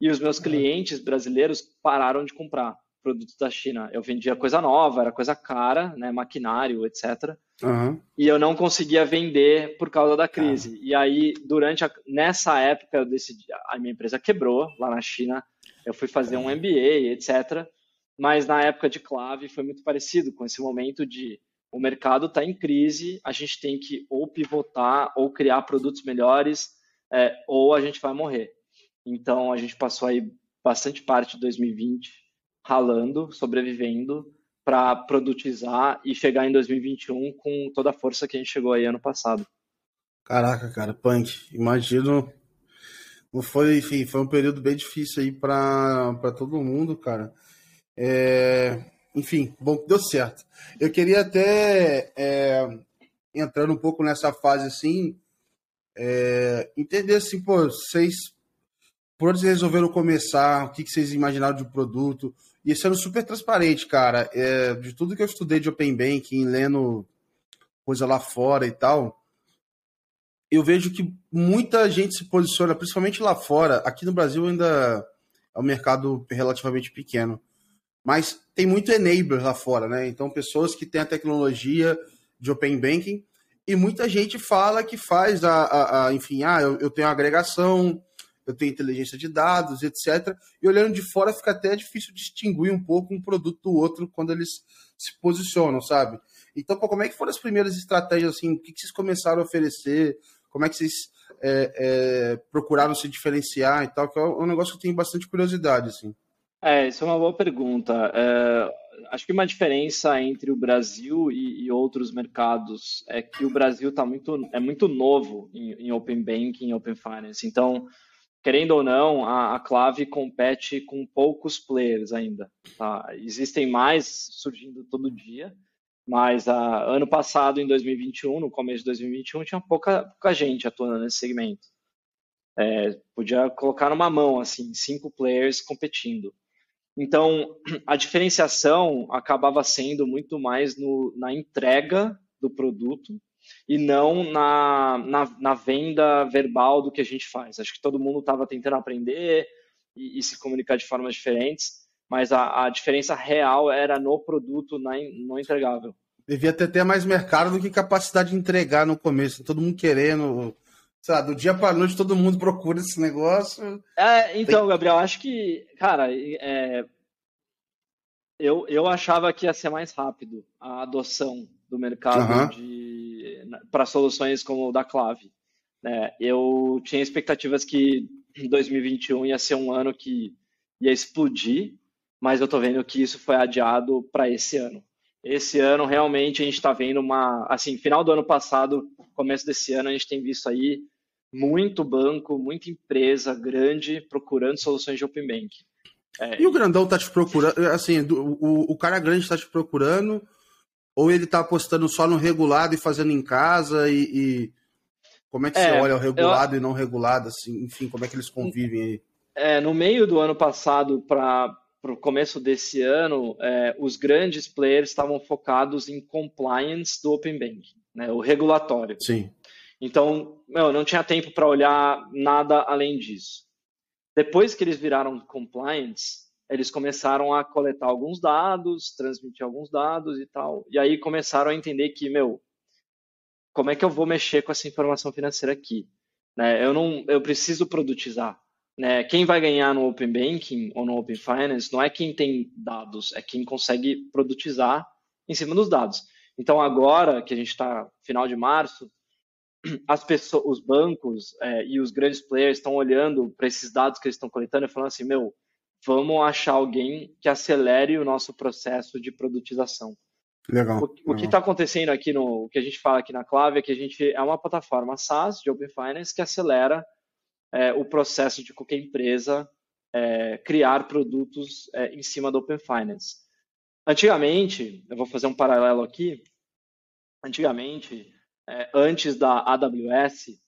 e os meus uhum. clientes brasileiros pararam de comprar produtos da China. Eu vendia coisa nova, era coisa cara, né, maquinário, etc. Uhum. E eu não conseguia vender por causa da crise. E aí, durante a, nessa época, eu decidi, a minha empresa quebrou lá na China. Eu fui fazer um MBA, etc. Mas na época de Clave foi muito parecido com esse momento de o mercado está em crise, a gente tem que ou pivotar, ou criar produtos melhores, é, ou a gente vai morrer. Então, a gente passou aí bastante parte de 2020 ralando, sobrevivendo, para produtizar e chegar em 2021 com toda a força que a gente chegou aí ano passado. Caraca, cara, punk. Imagino. Foi, enfim, foi um período bem difícil aí para todo mundo, cara. É, enfim, bom que deu certo. Eu queria até, é, entrando um pouco nessa fase assim, é, entender assim, pô, vocês, por onde vocês resolveram começar, o que, que vocês imaginaram de produto, e sendo super transparente, cara, é, de tudo que eu estudei de Open Banking, lendo coisa lá fora e tal, eu vejo que muita gente se posiciona, principalmente lá fora, aqui no Brasil ainda é um mercado relativamente pequeno, mas tem muito enabler lá fora, né? Então, pessoas que têm a tecnologia de Open Banking e muita gente fala que faz a, a, a enfim, ah, eu, eu, tenho agregação, eu tenho inteligência de dados, etc. E olhando de fora fica até difícil distinguir um pouco um produto do outro quando eles se posicionam, sabe? Então, pô, como é que foram as primeiras estratégias, assim, o que, que vocês começaram a oferecer, como é que vocês é, é, procuraram se diferenciar e tal, que é um negócio que eu tenho bastante curiosidade, assim. É, isso é uma boa pergunta. É, acho que uma diferença entre o Brasil e, e, outros mercados é que o Brasil tá muito, é muito novo em, em Open Banking, Open Finance. Então, querendo ou não, a, a Clave compete com poucos players ainda. Tá? Existem mais surgindo todo dia, mas a, ano passado, em 2021, no começo de 2021, tinha pouca, pouca gente atuando nesse segmento. É, podia colocar numa mão, assim, cinco players competindo. Então, a diferenciação acabava sendo muito mais no, na entrega do produto e não na, na, na, venda verbal do que a gente faz. Acho que todo mundo estava tentando aprender e, e, se comunicar de formas diferentes, mas a, a diferença real era no produto, na, no entregável. Devia ter até mais mercado do que capacidade de entregar no começo. Todo mundo querendo sei lá, do dia para noite todo mundo procura esse negócio. É, então, Tem... Gabriel, acho que, cara, é, eu, eu achava que ia ser mais rápido a adoção do mercado uhum. para soluções como o da Clave. Né? Eu tinha expectativas que 2021 ia ser um ano que ia explodir, mas eu estou vendo que isso foi adiado para esse ano. Esse ano realmente a gente está vendo uma, assim, final do ano passado, começo desse ano a gente tem visto aí muito banco, muita empresa grande procurando soluções de Open Bank. É, e o grandão tá te procurando, assim, o, o cara grande tá te procurando, ou ele tá apostando só no regulado e fazendo em casa, e, e... como é que é, você olha o regulado eu... e não regulado, assim, enfim, como é que eles convivem aí? É, no meio do ano passado para o começo desse ano, é, os grandes players estavam focados em compliance do Open Banking, né, o regulatório. Sim. Então, meu, não tinha tempo para olhar nada além disso. Depois que eles viraram compliance, eles começaram a coletar alguns dados, transmitir alguns dados e tal. E aí começaram a entender que, meu, como é que eu vou mexer com essa informação financeira aqui? Né? Eu não, eu preciso produtizar. Né? Quem vai ganhar no Open Banking ou no Open Finance não é quem tem dados, é quem consegue produtizar em cima dos dados. Então agora que a gente está final de março, as pessoas, os bancos é, e os grandes players estão olhando para esses dados que eles estão coletando e falando assim, meu, vamos achar alguém que acelere o nosso processo de produtização. Legal. O, o que está acontecendo aqui no, o que a gente fala aqui na Clave é que a gente é uma plataforma SaaS de Open Finance que acelera é, o processo de qualquer empresa é, criar produtos é, em cima do Open Finance. Antigamente, eu vou fazer um paralelo aqui. Antigamente, é, antes da AWS,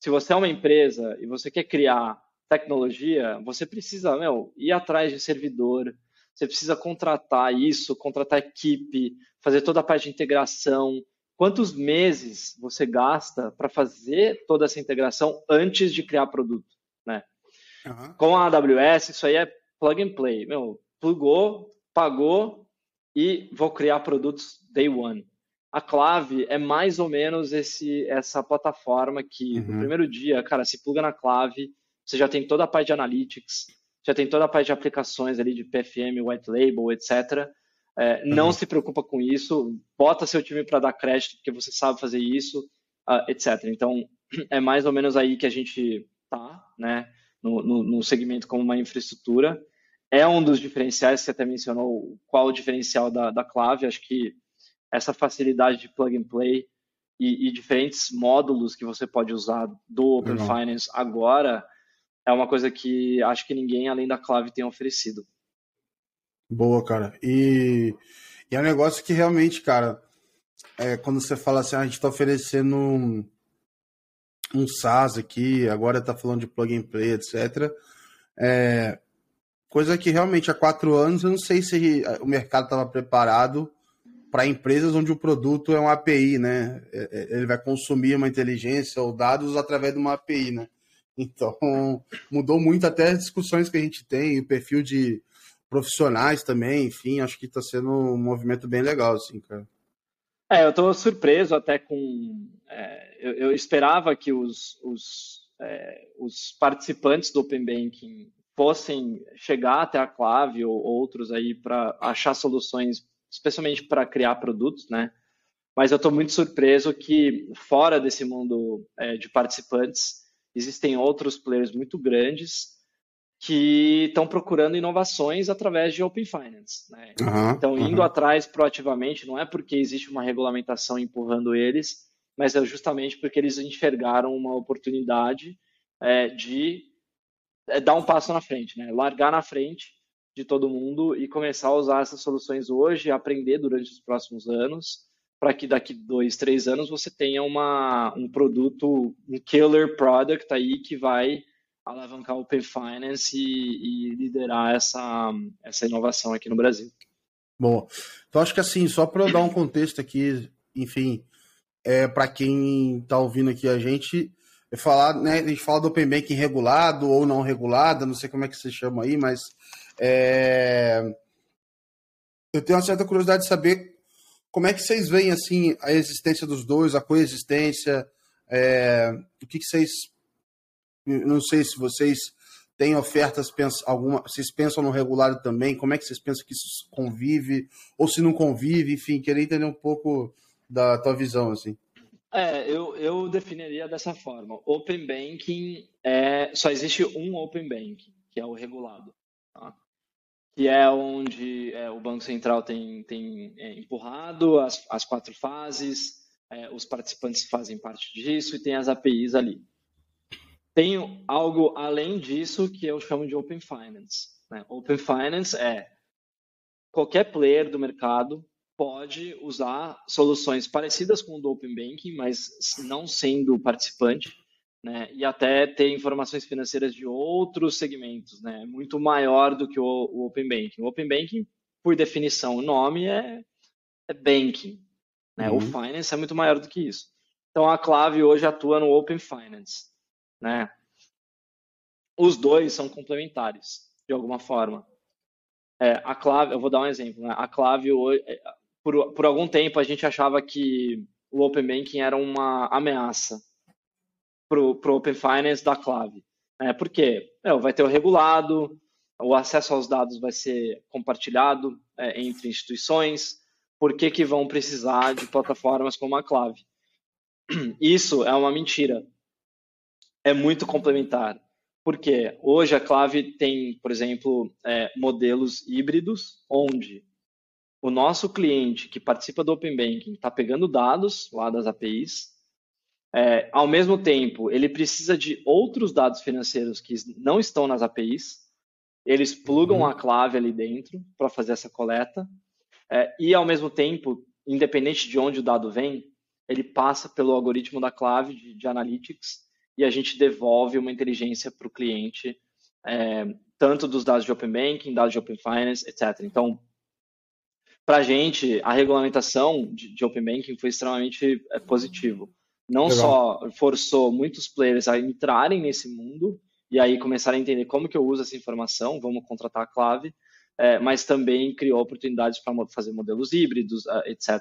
se você é uma empresa e você quer criar tecnologia, você precisa meu, ir atrás de servidor, você precisa contratar isso, contratar equipe, fazer toda a parte de integração. Quantos meses você gasta para fazer toda essa integração antes de criar produto? Né? Uhum. Com a AWS, isso aí é plug and play. Meu, plugou, pagou e vou criar produtos day one a Clave é mais ou menos esse, essa plataforma que uhum. no primeiro dia, cara, se pluga na Clave, você já tem toda a parte de analytics, já tem toda a parte de aplicações ali de PFM, white label, etc. É, não uhum. se preocupa com isso, bota seu time para dar crédito, porque você sabe fazer isso, uh, etc. Então, é mais ou menos aí que a gente tá, né, no, no, no segmento como uma infraestrutura. É um dos diferenciais, você até mencionou qual o diferencial da, da Clave, acho que essa facilidade de plug and play e, e diferentes módulos que você pode usar do Open Legal. Finance agora é uma coisa que acho que ninguém além da Clave tem oferecido. Boa, cara. E, e é um negócio que realmente, cara, é, quando você fala assim, ah, a gente está oferecendo um, um SaaS aqui, agora está falando de plug and play, etc. É, coisa que realmente há quatro anos eu não sei se o mercado estava preparado para empresas onde o produto é uma API, né? É, é, ele vai consumir uma inteligência ou dados através de uma API, né? Então, mudou muito até as discussões que a gente tem, o perfil de profissionais também, enfim, acho que está sendo um movimento bem legal, assim, cara. É, eu estou surpreso até com. É, eu, eu, esperava que os, os, é, os participantes do Open Banking fossem chegar até a Clave ou outros aí para achar soluções, especialmente para criar produtos, né? Mas eu estou muito surpreso que fora desse mundo é, de participantes existem outros players muito grandes que estão procurando inovações através de Open Finance. Né? Uhum, então, indo uhum. atrás proativamente, não é porque existe uma regulamentação empurrando eles, mas é justamente porque eles enxergaram uma oportunidade é, de é, dar um passo na frente, né? largar na frente de todo mundo e começar a usar essas soluções hoje, aprender durante os próximos anos, para que daqui dois, três anos você tenha uma, um produto, um killer product aí que vai alavancar o Open Finance e, e, liderar essa, essa inovação aqui no Brasil. Bom, então acho que assim, só para dar um contexto aqui, enfim, é, para quem está ouvindo aqui a gente, é falar, né, a gente fala do Open Banking regulado ou não regulado, não sei como é que se chama aí, mas é, eu tenho uma certa curiosidade de saber como é que vocês veem assim a existência dos dois, a coexistência, é, o que, que vocês não sei se vocês têm ofertas, alguma, vocês pensam no regulado também, como é que vocês pensam que isso convive, ou se não convive, enfim, queria entender um pouco da tua visão, assim. É, eu, eu definiria dessa forma. Open Banking é só existe um Open Banking, que é o regulado, tá? Que é onde é, o Banco Central tem, tem é, empurrado as, as quatro fases, é, os participantes fazem parte disso e tem as APIs ali. Tem algo além disso que eu chamo de Open Finance. Né? Open Finance é qualquer player do mercado pode usar soluções parecidas com o do Open Banking, mas não sendo participante, né? e até ter informações financeiras de outros segmentos, né? muito maior do que o, o Open Banking. O Open Banking, por definição, o nome é, é banking. Né? Uhum. O finance é muito maior do que isso. Então a Clave hoje atua no Open Finance né? Os dois são complementares, de alguma forma. É, a clave, eu vou dar um exemplo, né? A clave, é, por, por algum tempo, a gente achava que o Open Banking era uma ameaça para o Open Finance da clave. É, por quê? É, vai ter o regulado, o acesso aos dados vai ser compartilhado é, entre instituições, por que, que vão precisar de plataformas como a clave? Isso é uma mentira é muito complementar. Porque hoje a Clave tem, por exemplo, é, modelos híbridos, onde o nosso cliente que participa do Open Banking está pegando dados lá das APIs, é, ao mesmo tempo, ele precisa de outros dados financeiros que não estão nas APIs, eles plugam uhum. a clave ali dentro para fazer essa coleta, é, e ao mesmo tempo, independente de onde o dado vem, ele passa pelo algoritmo da clave de, de analytics e a gente devolve uma inteligência para o cliente, é, tanto dos dados de Open Banking, dados de Open Finance, etc. Então, para a gente, a regulamentação de, de, Open Banking foi extremamente é, positivo. Não Legal. só forçou muitos players a entrarem nesse mundo e aí começarem a entender como que eu uso essa informação, vamos contratar a clave, é, mas também criou oportunidades para fazer modelos híbridos, etc.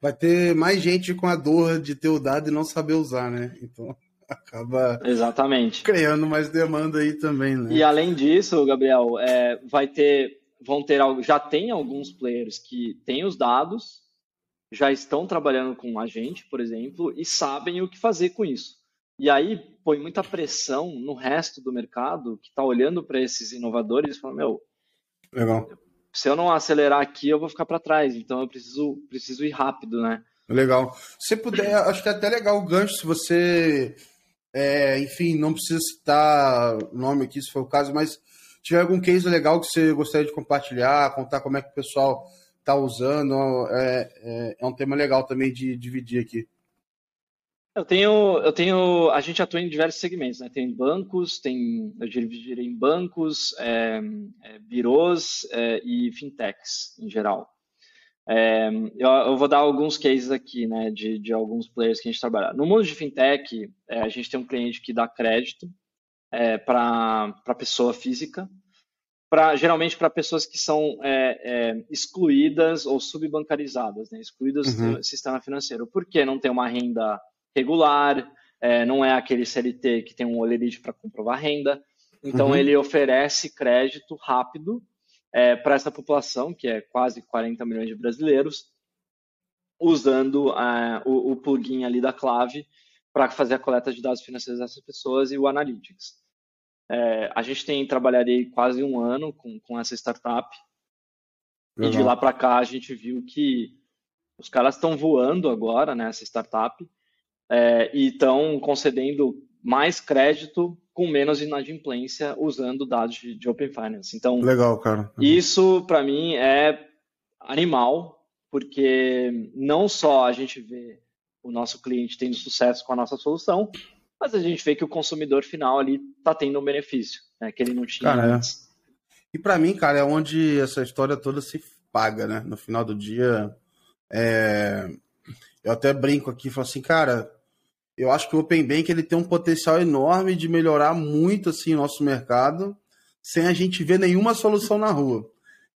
Vai ter mais gente com a dor de ter o dado e não saber usar, né? Então acaba Exatamente. criando mais demanda aí também, né? E além disso, Gabriel, é, vai ter vão ter já tem alguns players que têm os dados, já estão trabalhando com a gente, por exemplo, e sabem o que fazer com isso. E aí põe muita pressão no resto do mercado que está olhando para esses inovadores e fala, meu, Legal. se eu não acelerar aqui, eu vou ficar para trás. Então eu preciso, preciso ir rápido, né? Legal. Se puder, acho que é até legal o gancho, se você, é, enfim, não precisa citar o nome aqui, se for o caso, mas tiver algum case legal que você gostaria de compartilhar, contar como é que o pessoal está usando, é, é, é, um tema legal também de dividir aqui. Eu tenho, eu tenho, a gente atua em diversos segmentos, né? Tem bancos, tem, eu dividirei em bancos, é, é, birôs é, e fintechs em geral. É, eu, eu, vou dar alguns cases aqui, né, de, de alguns players que a gente trabalha. No mundo de fintech, é, a gente tem um cliente que dá crédito é, para pessoa física, pra, geralmente para pessoas que são é, é, excluídas ou subbancarizadas, né, excluídas uhum. do sistema financeiro. Por que não tem uma renda regular? É, não é aquele CLT que tem um olerite para comprovar renda. Então, uhum. ele oferece crédito rápido é, para essa população, que é quase 40 milhões de brasileiros, usando uh, o, o, plugin ali da Clave para fazer a coleta de dados financeiros dessas pessoas e o Analytics. É, a gente tem trabalhado aí quase um ano com, com essa startup e de lá para cá a gente viu que os caras estão voando agora nessa né, startup é, e estão concedendo mais crédito com menos inadimplência usando dados de, de Open Finance. Então, legal, cara. Uhum. Isso para mim é animal, porque não só a gente vê o nosso cliente tendo sucesso com a nossa solução, mas a gente vê que o consumidor final ali está tendo um benefício, né, que ele não tinha cara, é. antes. É. E para mim, cara, é onde essa história toda se paga, né? No final do dia, é... eu até brinco aqui, falo assim, cara, eu acho que o Open Bank ele tem um potencial enorme de melhorar muito assim o nosso mercado, sem a gente ver nenhuma solução na rua.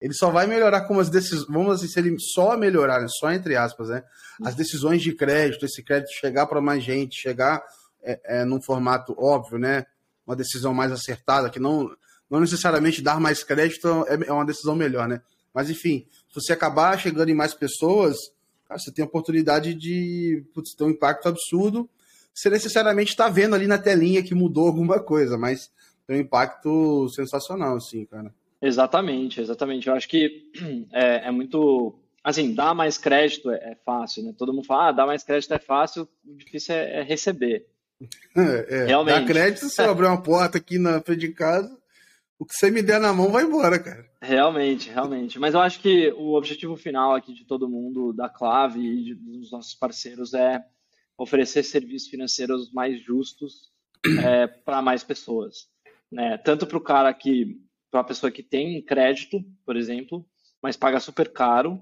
Ele só vai melhorar como as decisões, vamos assim, se ele só melhorar, né? só entre aspas, né? As decisões de crédito, esse crédito chegar para mais gente, chegar é, é, num formato óbvio, né? Uma decisão mais acertada, que não, não necessariamente dar mais crédito é, é uma decisão melhor, né? Mas enfim, se você acabar chegando em mais pessoas, cara, você tem a oportunidade de putz, ter um impacto absurdo você necessariamente está vendo ali na telinha que mudou alguma coisa, mas tem um impacto sensacional, assim, cara. Exatamente, exatamente. Eu acho que é, é muito. Assim, dar mais crédito é, é, fácil, né? Todo mundo fala, ah, dar mais crédito é fácil, o difícil é, é receber. É, é. Realmente. Dar crédito, se eu abrir uma porta aqui na frente de casa, o que você me der na mão vai embora, cara. Realmente, realmente. Mas eu acho que o objetivo final aqui de todo mundo, da Clave e de, dos nossos parceiros, é oferecer serviços financeiros mais justos é, para mais pessoas. Né? Tanto para o cara que, para a pessoa que tem crédito, por exemplo, mas paga super caro,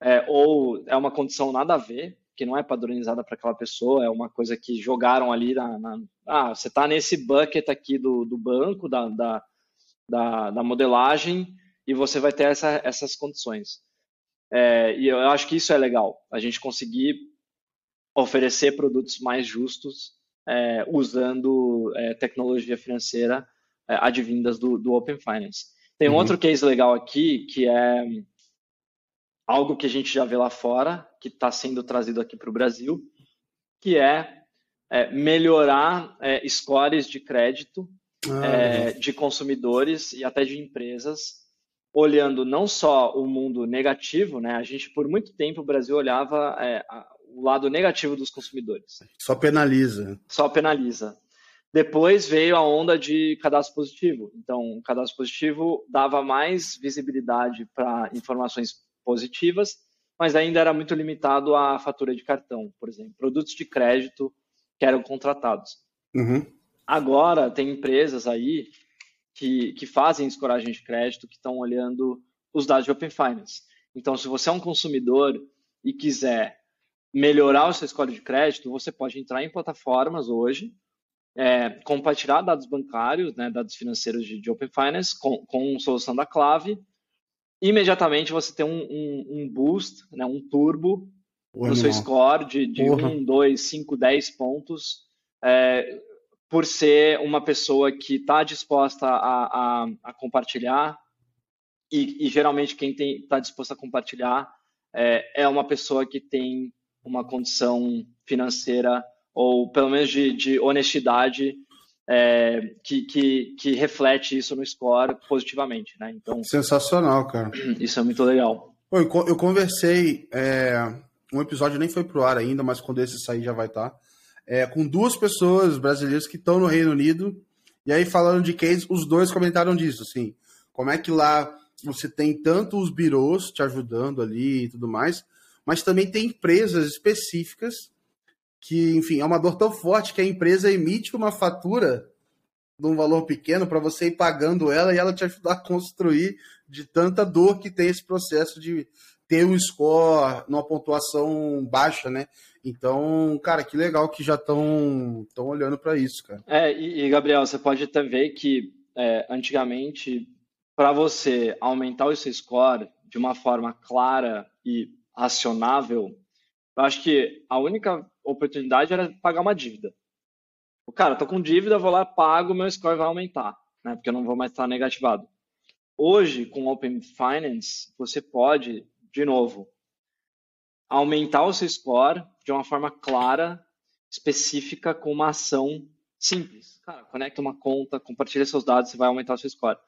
é, ou é uma condição nada a ver, que não é padronizada para aquela pessoa, é uma coisa que jogaram ali na. na ah, você está nesse bucket aqui do, do banco, da, da, da, da modelagem, e você vai ter essa, essas condições. É, e eu acho que isso é legal, a gente conseguir oferecer produtos mais justos é, usando é, tecnologia financeira é, advindas do, do, Open Finance. Tem um uhum. outro case legal aqui que é algo que a gente já vê lá fora, que está sendo trazido aqui para o Brasil, que é, é melhorar é, scores de crédito ah, é, de consumidores e até de empresas, olhando não só o mundo negativo, né? A gente por muito tempo o Brasil olhava é, o lado negativo dos consumidores. Só penaliza. Só penaliza. Depois veio a onda de cadastro positivo. Então, o cadastro positivo dava mais visibilidade para informações positivas, mas ainda era muito limitado à fatura de cartão, por exemplo, produtos de crédito que eram contratados. Uhum. Agora, tem empresas aí que, que fazem escoragem de crédito, que estão olhando os dados de Open Finance. Então, se você é um consumidor e quiser melhorar o seu score de crédito, você pode entrar em plataformas hoje, é, compartilhar dados bancários, né, dados financeiros de, de Open Finance com, com solução da Clave. Imediatamente você tem um, um, um boost, né, um turbo no seu score de, de 1, 2, 5, 10 pontos, é, por ser uma pessoa que está disposta a, a, a compartilhar e, e, geralmente quem está disposto a compartilhar é, é uma pessoa que tem uma condição financeira ou pelo menos de, de honestidade é, que, que, que, reflete isso no score positivamente, né? Então sensacional, cara. Isso é muito legal. Eu, conversei é, um episódio nem foi pro ar ainda, mas quando esse sair já vai estar. Tá, é, com duas pessoas brasileiras que estão no Reino Unido e aí falando de case, os dois comentaram disso, assim, como é que lá você tem tanto os birôs te ajudando ali e tudo mais, mas também tem empresas específicas que, enfim, é uma dor tão forte que a empresa emite uma fatura de um valor pequeno para você ir pagando ela e ela te ajudar a construir de tanta dor que tem esse processo de ter um score numa pontuação baixa, né? Então, cara, que legal que já estão olhando para isso, cara. É, e, e, Gabriel, você pode até ver que é, antigamente, para você aumentar o seu score de uma forma clara e racionável, eu acho que a única oportunidade era pagar uma dívida. O cara, tô com dívida, vou lá, pago, meu score vai aumentar, né? Porque eu não vou mais estar negativado. Hoje, com Open Finance, você pode, de novo, aumentar o seu score de uma forma clara, específica, com uma ação simples. Cara, conecta uma conta, compartilha seus dados, você vai aumentar o seu score.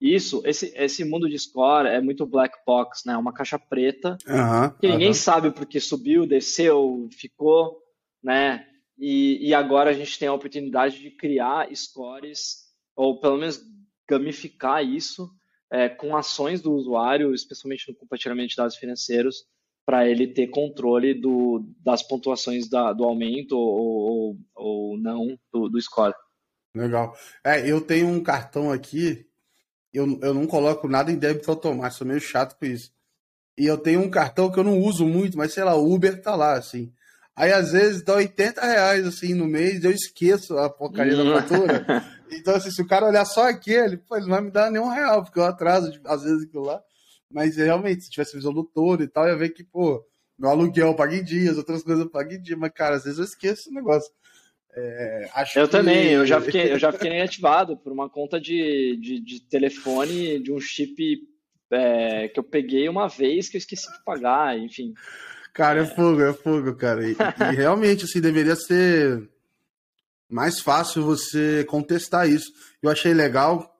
Isso, esse, esse mundo de score é muito black box, né? Uma caixa preta uhum, que ninguém uhum. sabe porque subiu, desceu, ficou, né? E, e agora a gente tem a oportunidade de criar scores, ou pelo menos gamificar isso é, com ações do usuário, especialmente no compartilhamento de dados financeiros, para ele ter controle do, das pontuações da, do aumento ou, ou, ou não do, do score. Legal. É, eu tenho um cartão aqui eu, eu não coloco nada em débito automático, sou meio chato com isso. E eu tenho um cartão que eu não uso muito, mas sei lá, o Uber tá lá, assim. Aí às vezes dá 80 reais assim no mês, eu esqueço a porcaria da hum. fatura. então, assim, se o cara olhar só aquele, pô, ele não vai me dar nenhum real, porque eu atraso às vezes aquilo lá. Mas realmente, se tivesse visão do todo e tal, ia ver que, pô, meu aluguel eu pago em dias, outras coisas eu pago em dia, mas, cara, às vezes eu esqueço o negócio. É, eu que... também, eu já fiquei, eu já fiquei negativado por uma conta de, de, de telefone de um chip é, que eu peguei uma vez que eu esqueci de pagar, enfim. Cara, é, fogo, é fogo, cara. E, e realmente, assim, deveria ser mais fácil você contestar isso. Eu achei legal,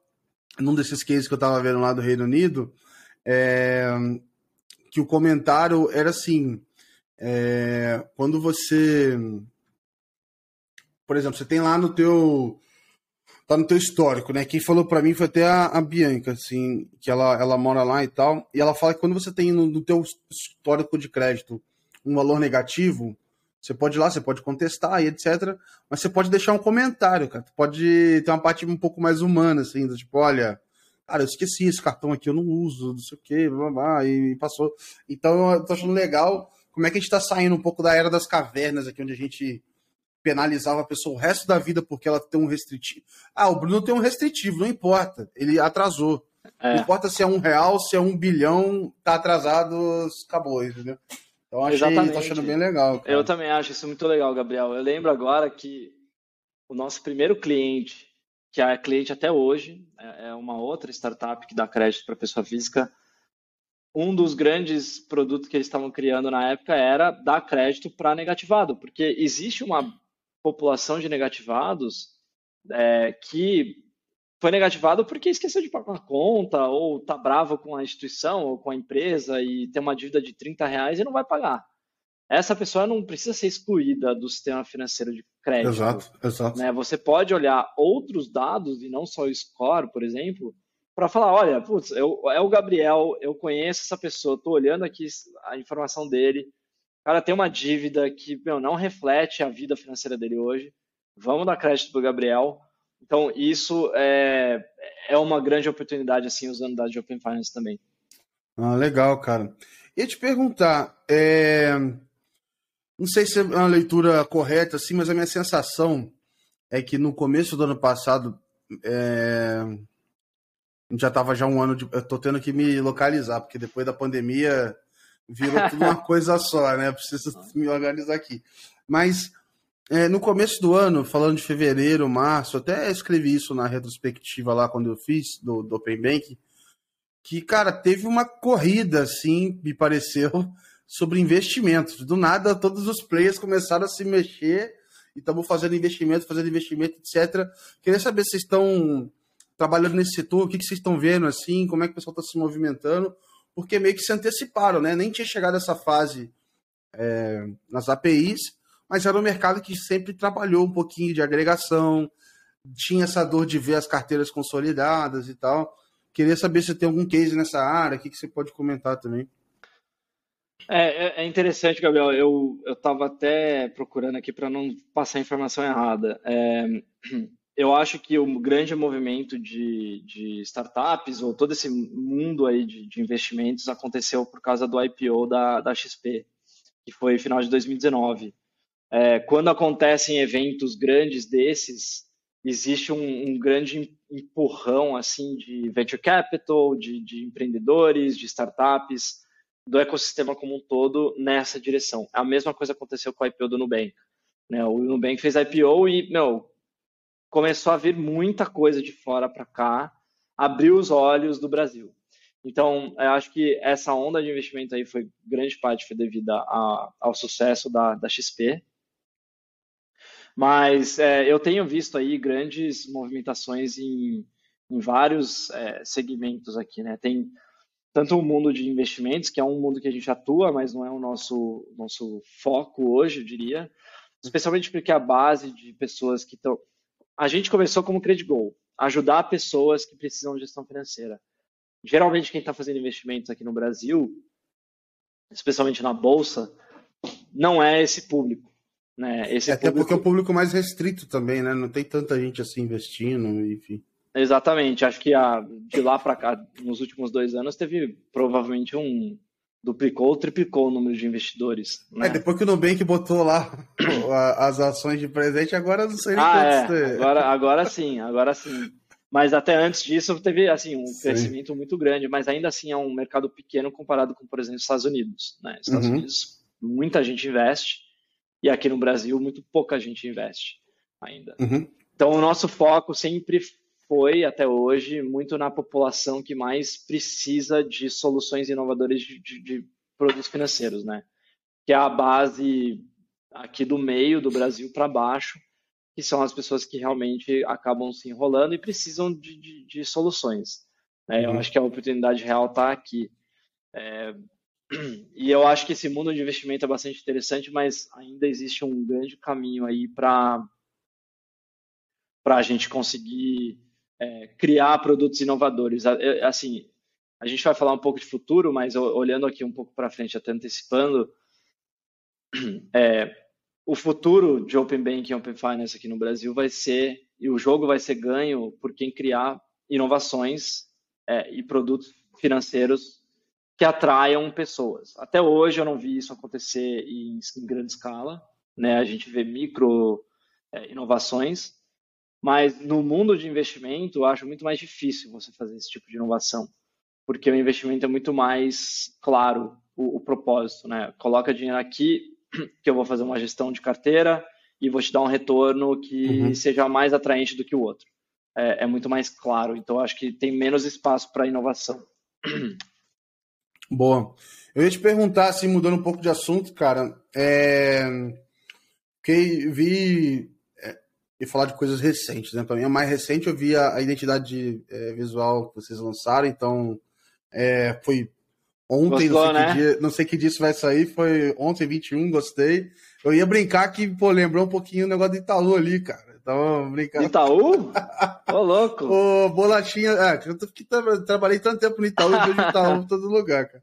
num desses cases que eu tava vendo lá do Reino Unido, é, que o comentário era assim: é, quando você por exemplo, você tem lá no teu tá no teu histórico, né? Quem falou para mim foi até a, a, Bianca, assim, que ela, ela mora lá e tal, e ela fala que quando você tem no, no teu histórico de crédito um valor negativo, você pode ir lá, você pode contestar e etc, mas você pode deixar um comentário, cara. Tu pode ter uma parte um pouco mais humana, assim, do tipo, olha, cara, eu esqueci esse cartão aqui, eu não uso, não sei o quê, blá, blá, e passou. Então, eu tô achando legal como é que a gente tá saindo um pouco da era das cavernas aqui, onde a gente penalizava a pessoa o resto da vida porque ela tem um restritivo. Ah, o Bruno tem um restritivo, não importa. Ele atrasou. É. Não importa se é um real, se é um bilhão, tá atrasado, acabou, entendeu? Então achei, Exatamente. tô achando bem legal. Cara. Eu também acho isso muito legal, Gabriel. Eu lembro agora que o nosso primeiro cliente, que é cliente até hoje, é, é uma outra startup que dá crédito para pessoa física. Um dos grandes produtos que eles estavam criando na época era dar crédito para negativado, porque existe uma população de negativados é, que foi negativado porque esqueceu de pagar uma conta, ou está bravo com a instituição ou com a empresa e tem uma dívida de 30 reais e não vai pagar. Essa pessoa não precisa ser excluída do sistema financeiro de crédito. Exato, exato. Né? Você pode olhar outros dados, e não só o score, por exemplo, para falar, olha, putz, eu, é o Gabriel, eu conheço essa pessoa, estou olhando aqui a informação dele, o cara tem uma dívida que meu, não reflete a vida financeira dele hoje. Vamos dar crédito para o Gabriel. Então, isso é, é uma grande oportunidade, assim, usando dados de Open Finance também. Ah, legal, cara. E te perguntar, é... não sei se é uma leitura correta, assim, mas a minha sensação é que no começo do ano passado, é... já estava já um ano de. Eu tô tendo que me localizar, porque depois da pandemia virou tudo uma coisa só, né? Preciso me organizar aqui. Mas é, no começo do ano, falando de fevereiro, março, até escrevi isso na retrospectiva lá quando eu fiz do, do Open Bank, que, cara, teve uma corrida, assim, me pareceu, sobre investimentos. Do nada, todos os players começaram a se mexer e estamos fazendo investimento, fazendo investimento, etc. Queria saber se vocês estão trabalhando nesse setor, o que, que vocês estão vendo, assim, como é que o pessoal está se movimentando, porque meio que se anteciparam, né? Nem tinha chegado essa fase é, nas APIs, mas era um mercado que sempre trabalhou um pouquinho de agregação, tinha essa dor de ver as carteiras consolidadas e tal. Queria saber se tem algum case nessa área, o que, que você pode comentar também. É, é, é interessante, Gabriel. Eu estava até procurando aqui para não passar informação errada. É, eu acho que o grande movimento de, de, startups, ou todo esse mundo aí de, de, investimentos, aconteceu por causa do IPO da, da XP, que foi final de 2019. É, quando acontecem eventos grandes desses, existe um, um, grande empurrão assim de venture capital, de, de, empreendedores, de startups, do ecossistema como um todo nessa direção. A mesma coisa aconteceu com o IPO do Nubank. Né? O Nubank fez IPO e meu, começou a vir muita coisa de fora para cá, abriu os olhos do Brasil. Então, eu acho que essa onda de investimento aí foi grande parte foi devida a, ao sucesso da, da XP, mas é, eu tenho visto aí grandes movimentações em, em vários é, segmentos aqui, né? Tem tanto o mundo de investimentos, que é um mundo que a gente atua, mas não é o nosso, nosso foco hoje, eu diria. Especialmente porque a base de pessoas que estão. A gente começou como Credigo, ajudar pessoas que precisam de gestão financeira. Geralmente, quem está fazendo investimentos aqui no Brasil, especialmente na Bolsa, não é esse público. Né? Esse é, Até público... porque é o público mais restrito também, né? Não tem tanta gente assim investindo, enfim. Exatamente. Acho que a, de lá para cá, nos últimos dois anos, teve provavelmente um duplicou ou triplicou o número de investidores. Né? É, depois que o Nubank botou lá as ações de presente, agora não sei ah, é. agora, agora sim, agora sim. Mas até antes disso teve assim um sim. crescimento muito grande, mas ainda assim é um mercado pequeno comparado com, por exemplo, os Estados Unidos. Né? Estados uhum. Unidos, muita gente investe, e aqui no Brasil, muito pouca gente investe ainda. Uhum. Então, o nosso foco sempre foi, até hoje, muito na população que mais precisa de soluções inovadoras de, de, de produtos financeiros, né? Que é a base aqui do meio do Brasil para baixo, que são as pessoas que realmente acabam se enrolando e precisam de, de, de soluções. Né? Eu uhum. acho que a oportunidade real está aqui. É, e eu acho que esse mundo de investimento é bastante interessante, mas ainda existe um grande caminho aí para para a gente conseguir é, criar produtos inovadores. Assim, a gente vai falar um pouco de futuro, mas olhando aqui um pouco para frente, até antecipando, é, o futuro de Open Banking e Open Finance aqui no Brasil vai ser, e o jogo vai ser ganho por quem criar inovações é, e produtos financeiros que atraiam pessoas. Até hoje eu não vi isso acontecer em, em grande escala, né? A gente vê micro é, inovações, mas no mundo de investimento eu acho muito mais difícil você fazer esse tipo de inovação, porque o investimento é muito mais claro o, o propósito, né? Coloca dinheiro aqui que eu vou fazer uma gestão de carteira e vou te dar um retorno que uhum. seja mais atraente do que o outro. É, é muito mais claro. Então acho que tem menos espaço para inovação. Boa. Eu ia te perguntar, assim, mudando um pouco de assunto, cara, é... que vi e falar de coisas recentes, né? Para mim, a mais recente eu vi a, a identidade é, visual que vocês lançaram, então é, foi ontem, Gostou, não, sei né? que dia, não sei que dia isso vai sair, foi ontem, 21, gostei. Eu ia brincar que, pô, lembrou um pouquinho o negócio de Itaú ali, cara. Então, brincando. Itaú? Ô, louco. Ô, bolachinha. É, eu que trabalhei tanto tempo no Itaú e vejo Itaú em todo lugar, cara.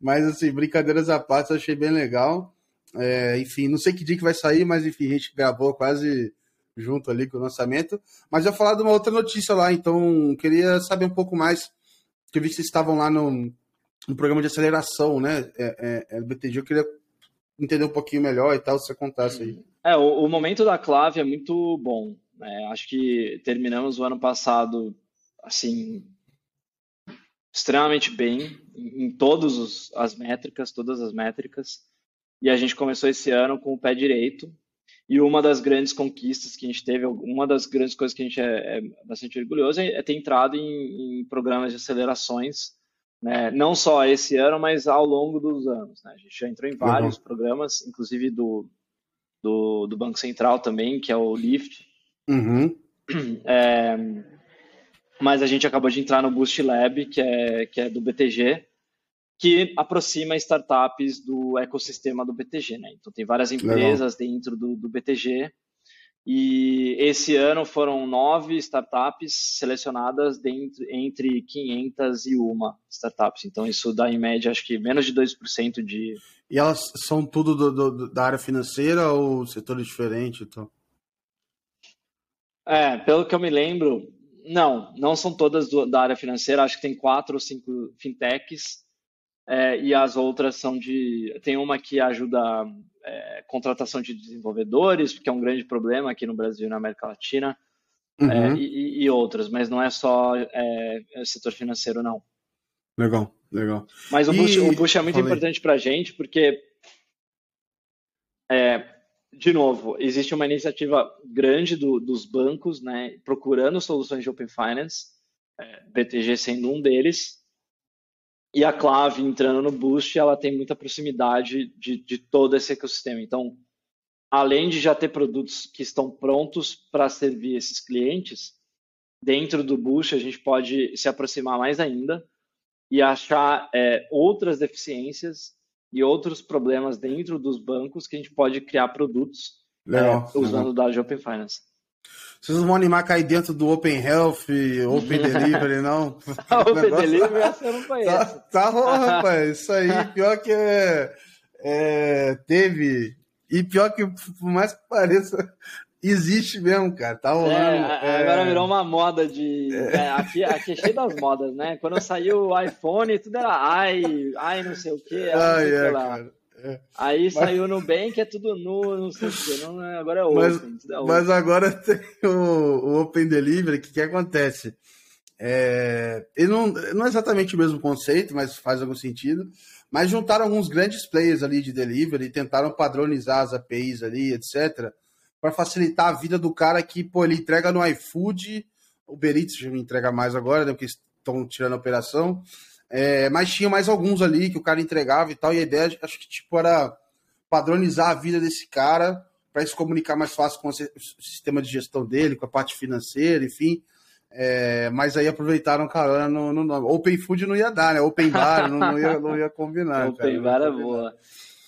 Mas, assim, brincadeiras à parte, eu achei bem legal. É, enfim, não sei que dia que vai sair, mas, enfim, a gente gravou quase junto ali com o lançamento. Mas eu falar de uma outra notícia lá, então queria saber um pouco mais. Que eu vi que vocês estavam lá no, no programa de aceleração, né? É, é, é eu queria entender um pouquinho melhor e tal, se contasse aí. É, o, o momento da clave é muito bom. Né? Acho que terminamos o ano passado, assim, extremamente bem em, em todas as métricas, todas as métricas. E a gente começou esse ano com o pé direito. E uma das grandes conquistas que a gente teve, uma das grandes coisas que a gente é, é bastante orgulhoso é, é ter entrado em, em programas de acelerações né? não só esse ano, mas ao longo dos anos. Né? A gente já entrou em vários uhum. programas, inclusive do, do, do, Banco Central também, que é o LIFT. Uhum. É, mas a gente acabou de entrar no Boost Lab, que é, que é do BTG, que aproxima startups do ecossistema do BTG. Né? Então, tem várias empresas Legal. dentro do, do BTG e esse ano foram nove startups selecionadas dentro, entre 500 e uma startups. Então, isso dá em média, acho que menos de 2% de. E elas são tudo do, do, da área financeira ou setores diferentes? Então? É, pelo que eu me lembro, não, não são todas do, da área financeira. Acho que tem quatro ou cinco fintechs. É, e as outras são de. Tem uma que ajuda é, contratação de desenvolvedores, que é um grande problema aqui no Brasil e na América Latina, é, uhum. é, e, e, outras, mas não é só é, é, setor financeiro, não. Legal, legal. Mas o, e... Bush, o Bush é muito Falei. importante para a gente, porque, é, de novo, existe uma iniciativa grande do, dos bancos né, procurando soluções de Open Finance, BTG sendo um deles, e a Clave entrando no Boost, ela tem muita proximidade de, de todo esse ecossistema. Então, além de já ter produtos que estão prontos para servir esses clientes, dentro do Boost a gente pode se aproximar mais ainda e achar é, outras deficiências e outros problemas dentro dos bancos que a gente pode criar produtos é, usando o dados de Open Finance. Vocês não vão animar a cair dentro do Open Health, Open Delivery, não? Open negócio... Delivery, essa eu não conheço. Tá, tá rapaz. Isso aí, pior que é, é, teve. E pior que, por mais que pareça, existe mesmo, cara. Tá rolando. É, agora é... virou uma moda de. É. é. aqui, aqui é cheio das modas, né? Quando saiu o iPhone, tudo era ai, ai, não sei o quê. Ai, é, lá. cara. É. Aí mas... saiu no bem que é tudo nu, não sei o que, não, é, agora é open. Mas, é open. mas agora tem o, o, Open Delivery, que que acontece? É, ele não, não é exatamente o mesmo conceito, mas faz algum sentido. Mas juntaram alguns grandes players ali de delivery, tentaram padronizar as APIs ali, etc., para facilitar a vida do cara que, pô, ele entrega no iFood, o Beritz já me entrega mais agora, né, porque estão tirando a operação, é, mas tinha mais alguns ali que o cara entregava e tal. E a ideia, acho que tipo, era padronizar a vida desse cara para se comunicar mais fácil com o sistema de gestão dele, com a parte financeira, enfim. É, mas aí aproveitaram cara no, no nome. Open Food não ia dar, né? Open Bar não, não, ia, não ia combinar. Open cara, Bar é boa.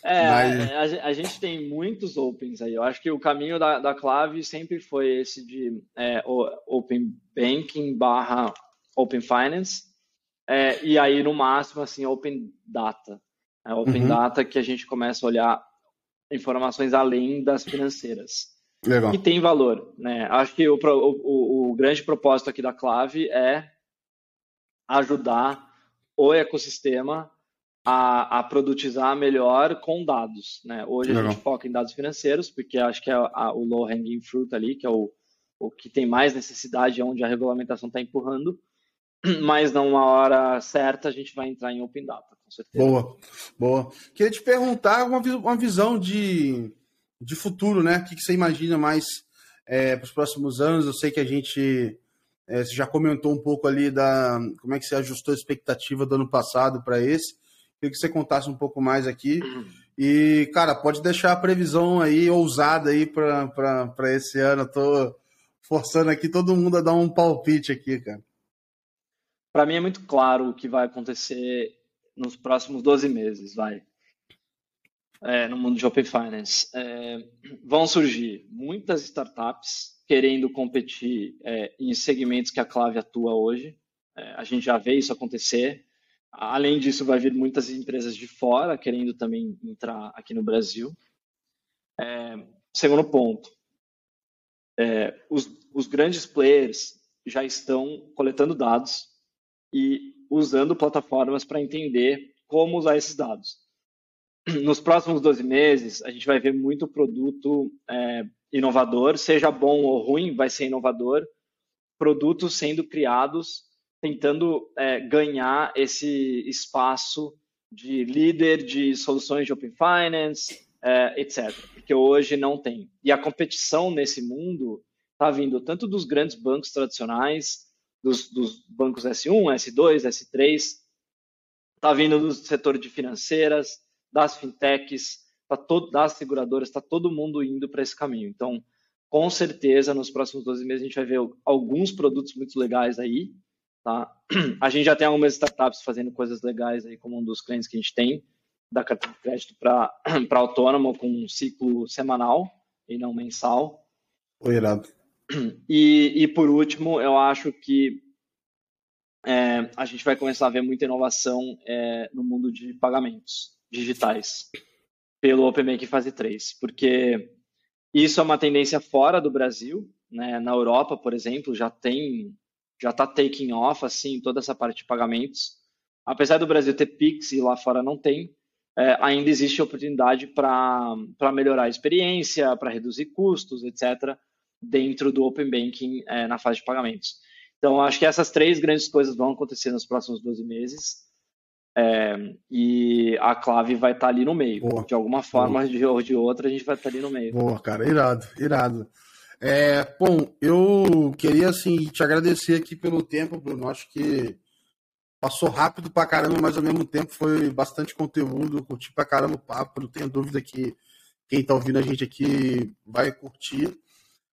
É, mas... a, a, gente tem muitos Opens aí. Eu acho que o caminho da, da Clave sempre foi esse de é, Open Banking barra Open Finance. É, e aí, no máximo, assim, Open Data. É, open uhum. Data que a gente começa a olhar informações além das financeiras. Legal. E tem valor. Né? Acho que o, o, o grande propósito aqui da Clave é ajudar o ecossistema a, a produtizar melhor com dados. Né? Hoje Legal. a gente foca em dados financeiros, porque acho que é a, o low hanging fruit ali, que é o, o que tem mais necessidade, onde a regulamentação está empurrando mas numa hora certa a gente vai entrar em Open Data, com certeza. Boa, boa. Queria te perguntar uma, uma visão de, de futuro, né? O que, que você imagina mais é, para os próximos anos? Eu sei que a gente é, você já comentou um pouco ali da como é que você ajustou a expectativa do ano passado para esse. Queria que você contasse um pouco mais aqui. E, cara, pode deixar a previsão aí ousada aí para esse ano. Eu tô forçando aqui todo mundo a dar um palpite aqui, cara para mim é muito claro o que vai acontecer nos próximos 12 meses, vai. É, no mundo de Open Finance. É, vão surgir muitas startups querendo competir é, em segmentos que a Clave atua hoje. É, a gente já vê isso acontecer. Além disso, vai vir muitas empresas de fora querendo também entrar aqui no Brasil. É, segundo ponto, é, os, os grandes players já estão coletando dados e usando plataformas para entender como usar esses dados. Nos próximos 12 meses, a gente vai ver muito produto é, inovador, seja bom ou ruim, vai ser inovador, produtos sendo criados, tentando é, ganhar esse espaço de líder de soluções de Open Finance, é, etc. Porque hoje não tem. E a competição nesse mundo está vindo tanto dos grandes bancos tradicionais, dos, dos bancos S1, S2, S3, Está vindo do setor de financeiras, das fintechs, tá todo, das seguradoras, está todo mundo indo para esse caminho. Então, com certeza, nos próximos 12 meses, a gente vai ver alguns produtos muito legais aí. Tá? A gente já tem algumas startups fazendo coisas legais aí, como um dos clientes que a gente tem, da cartão de crédito para autônomo, com um ciclo semanal e não mensal. Oi, irado. E, e por último, eu acho que é, a gente vai começar a ver muita inovação é, no mundo de pagamentos digitais pelo OpenBank Fase 3, porque isso é uma tendência fora do Brasil, né? Na Europa, por exemplo, já tem, já está taking off assim toda essa parte de pagamentos. Apesar do Brasil ter Pix e lá fora não tem, é, ainda existe oportunidade para melhorar a experiência, para reduzir custos, etc., dentro do Open Banking é, na fase de pagamentos. Então, acho que essas três grandes coisas vão acontecer nos próximos 12 meses. É, e a clave vai estar tá ali no meio. Boa. De alguma forma de, ou de outra, a gente vai estar tá ali no meio. Boa, cara, irado, irado. É, bom, eu queria assim te agradecer aqui pelo tempo, Bruno. Acho que passou rápido pra caramba, mas ao mesmo tempo foi bastante conteúdo. Curti pra caramba o papo. Não tenho dúvida que quem tá ouvindo a gente aqui vai curtir.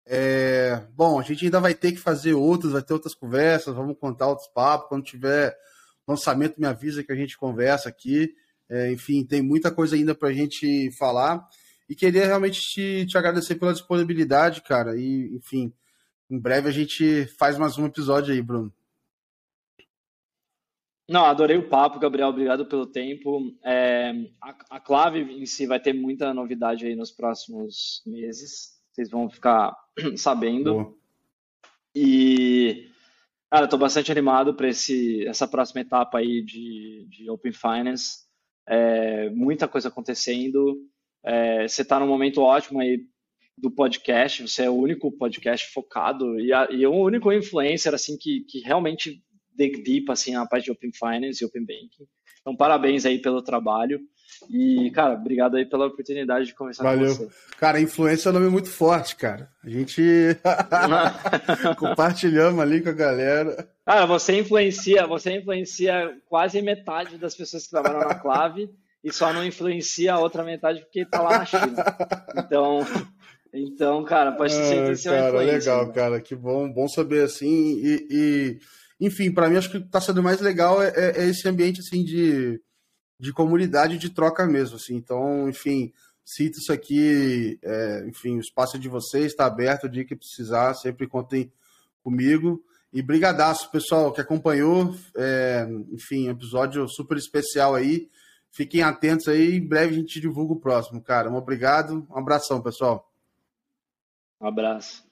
É, bom, a gente ainda vai ter que fazer outros, vai ter outras conversas, vamos contar outros papos. Quando tiver lançamento, me avisa que a gente conversa aqui. É, enfim, tem muita coisa ainda para a gente falar. E queria realmente te, te agradecer pela disponibilidade, cara. E, enfim, em breve a gente faz mais um episódio aí, Bruno. Não, adorei o papo, Gabriel. Obrigado pelo tempo. É, a, a Clave em si vai ter muita novidade aí nos próximos meses. Vocês vão ficar sabendo. Boa. E, cara, estou bastante animado para essa próxima etapa aí de, de Open Finance. É, muita coisa acontecendo. É, você está num momento ótimo aí do podcast, você é o único podcast focado e, a, e o único influencer assim que, que realmente dig deep assim na parte de Open Finance e Open Banking. Então, parabéns aí pelo trabalho. E, cara, obrigado aí pela oportunidade de conversar Valeu. com você. Cara, influência é um nome muito forte, cara. A gente compartilhamos ali com a galera. Cara, você influencia, você influencia quase metade das pessoas que trabalham na clave e só não influencia a outra metade porque tá lá na China. Então, então, cara, pode ser que cara, legal, né? cara, que bom, bom saber assim e, e enfim, para mim acho que tá sendo mais legal é, é, é, esse ambiente assim de, de comunidade de troca mesmo, assim. Então, enfim, cito isso aqui, é, enfim, o espaço é de vocês está aberto o dia que precisar, sempre contem comigo. E brigadaço, pessoal, que acompanhou, é, enfim, episódio super especial aí. Fiquem atentos aí, em breve a gente divulga o próximo, cara. Um obrigado, um abração, pessoal. Um abraço.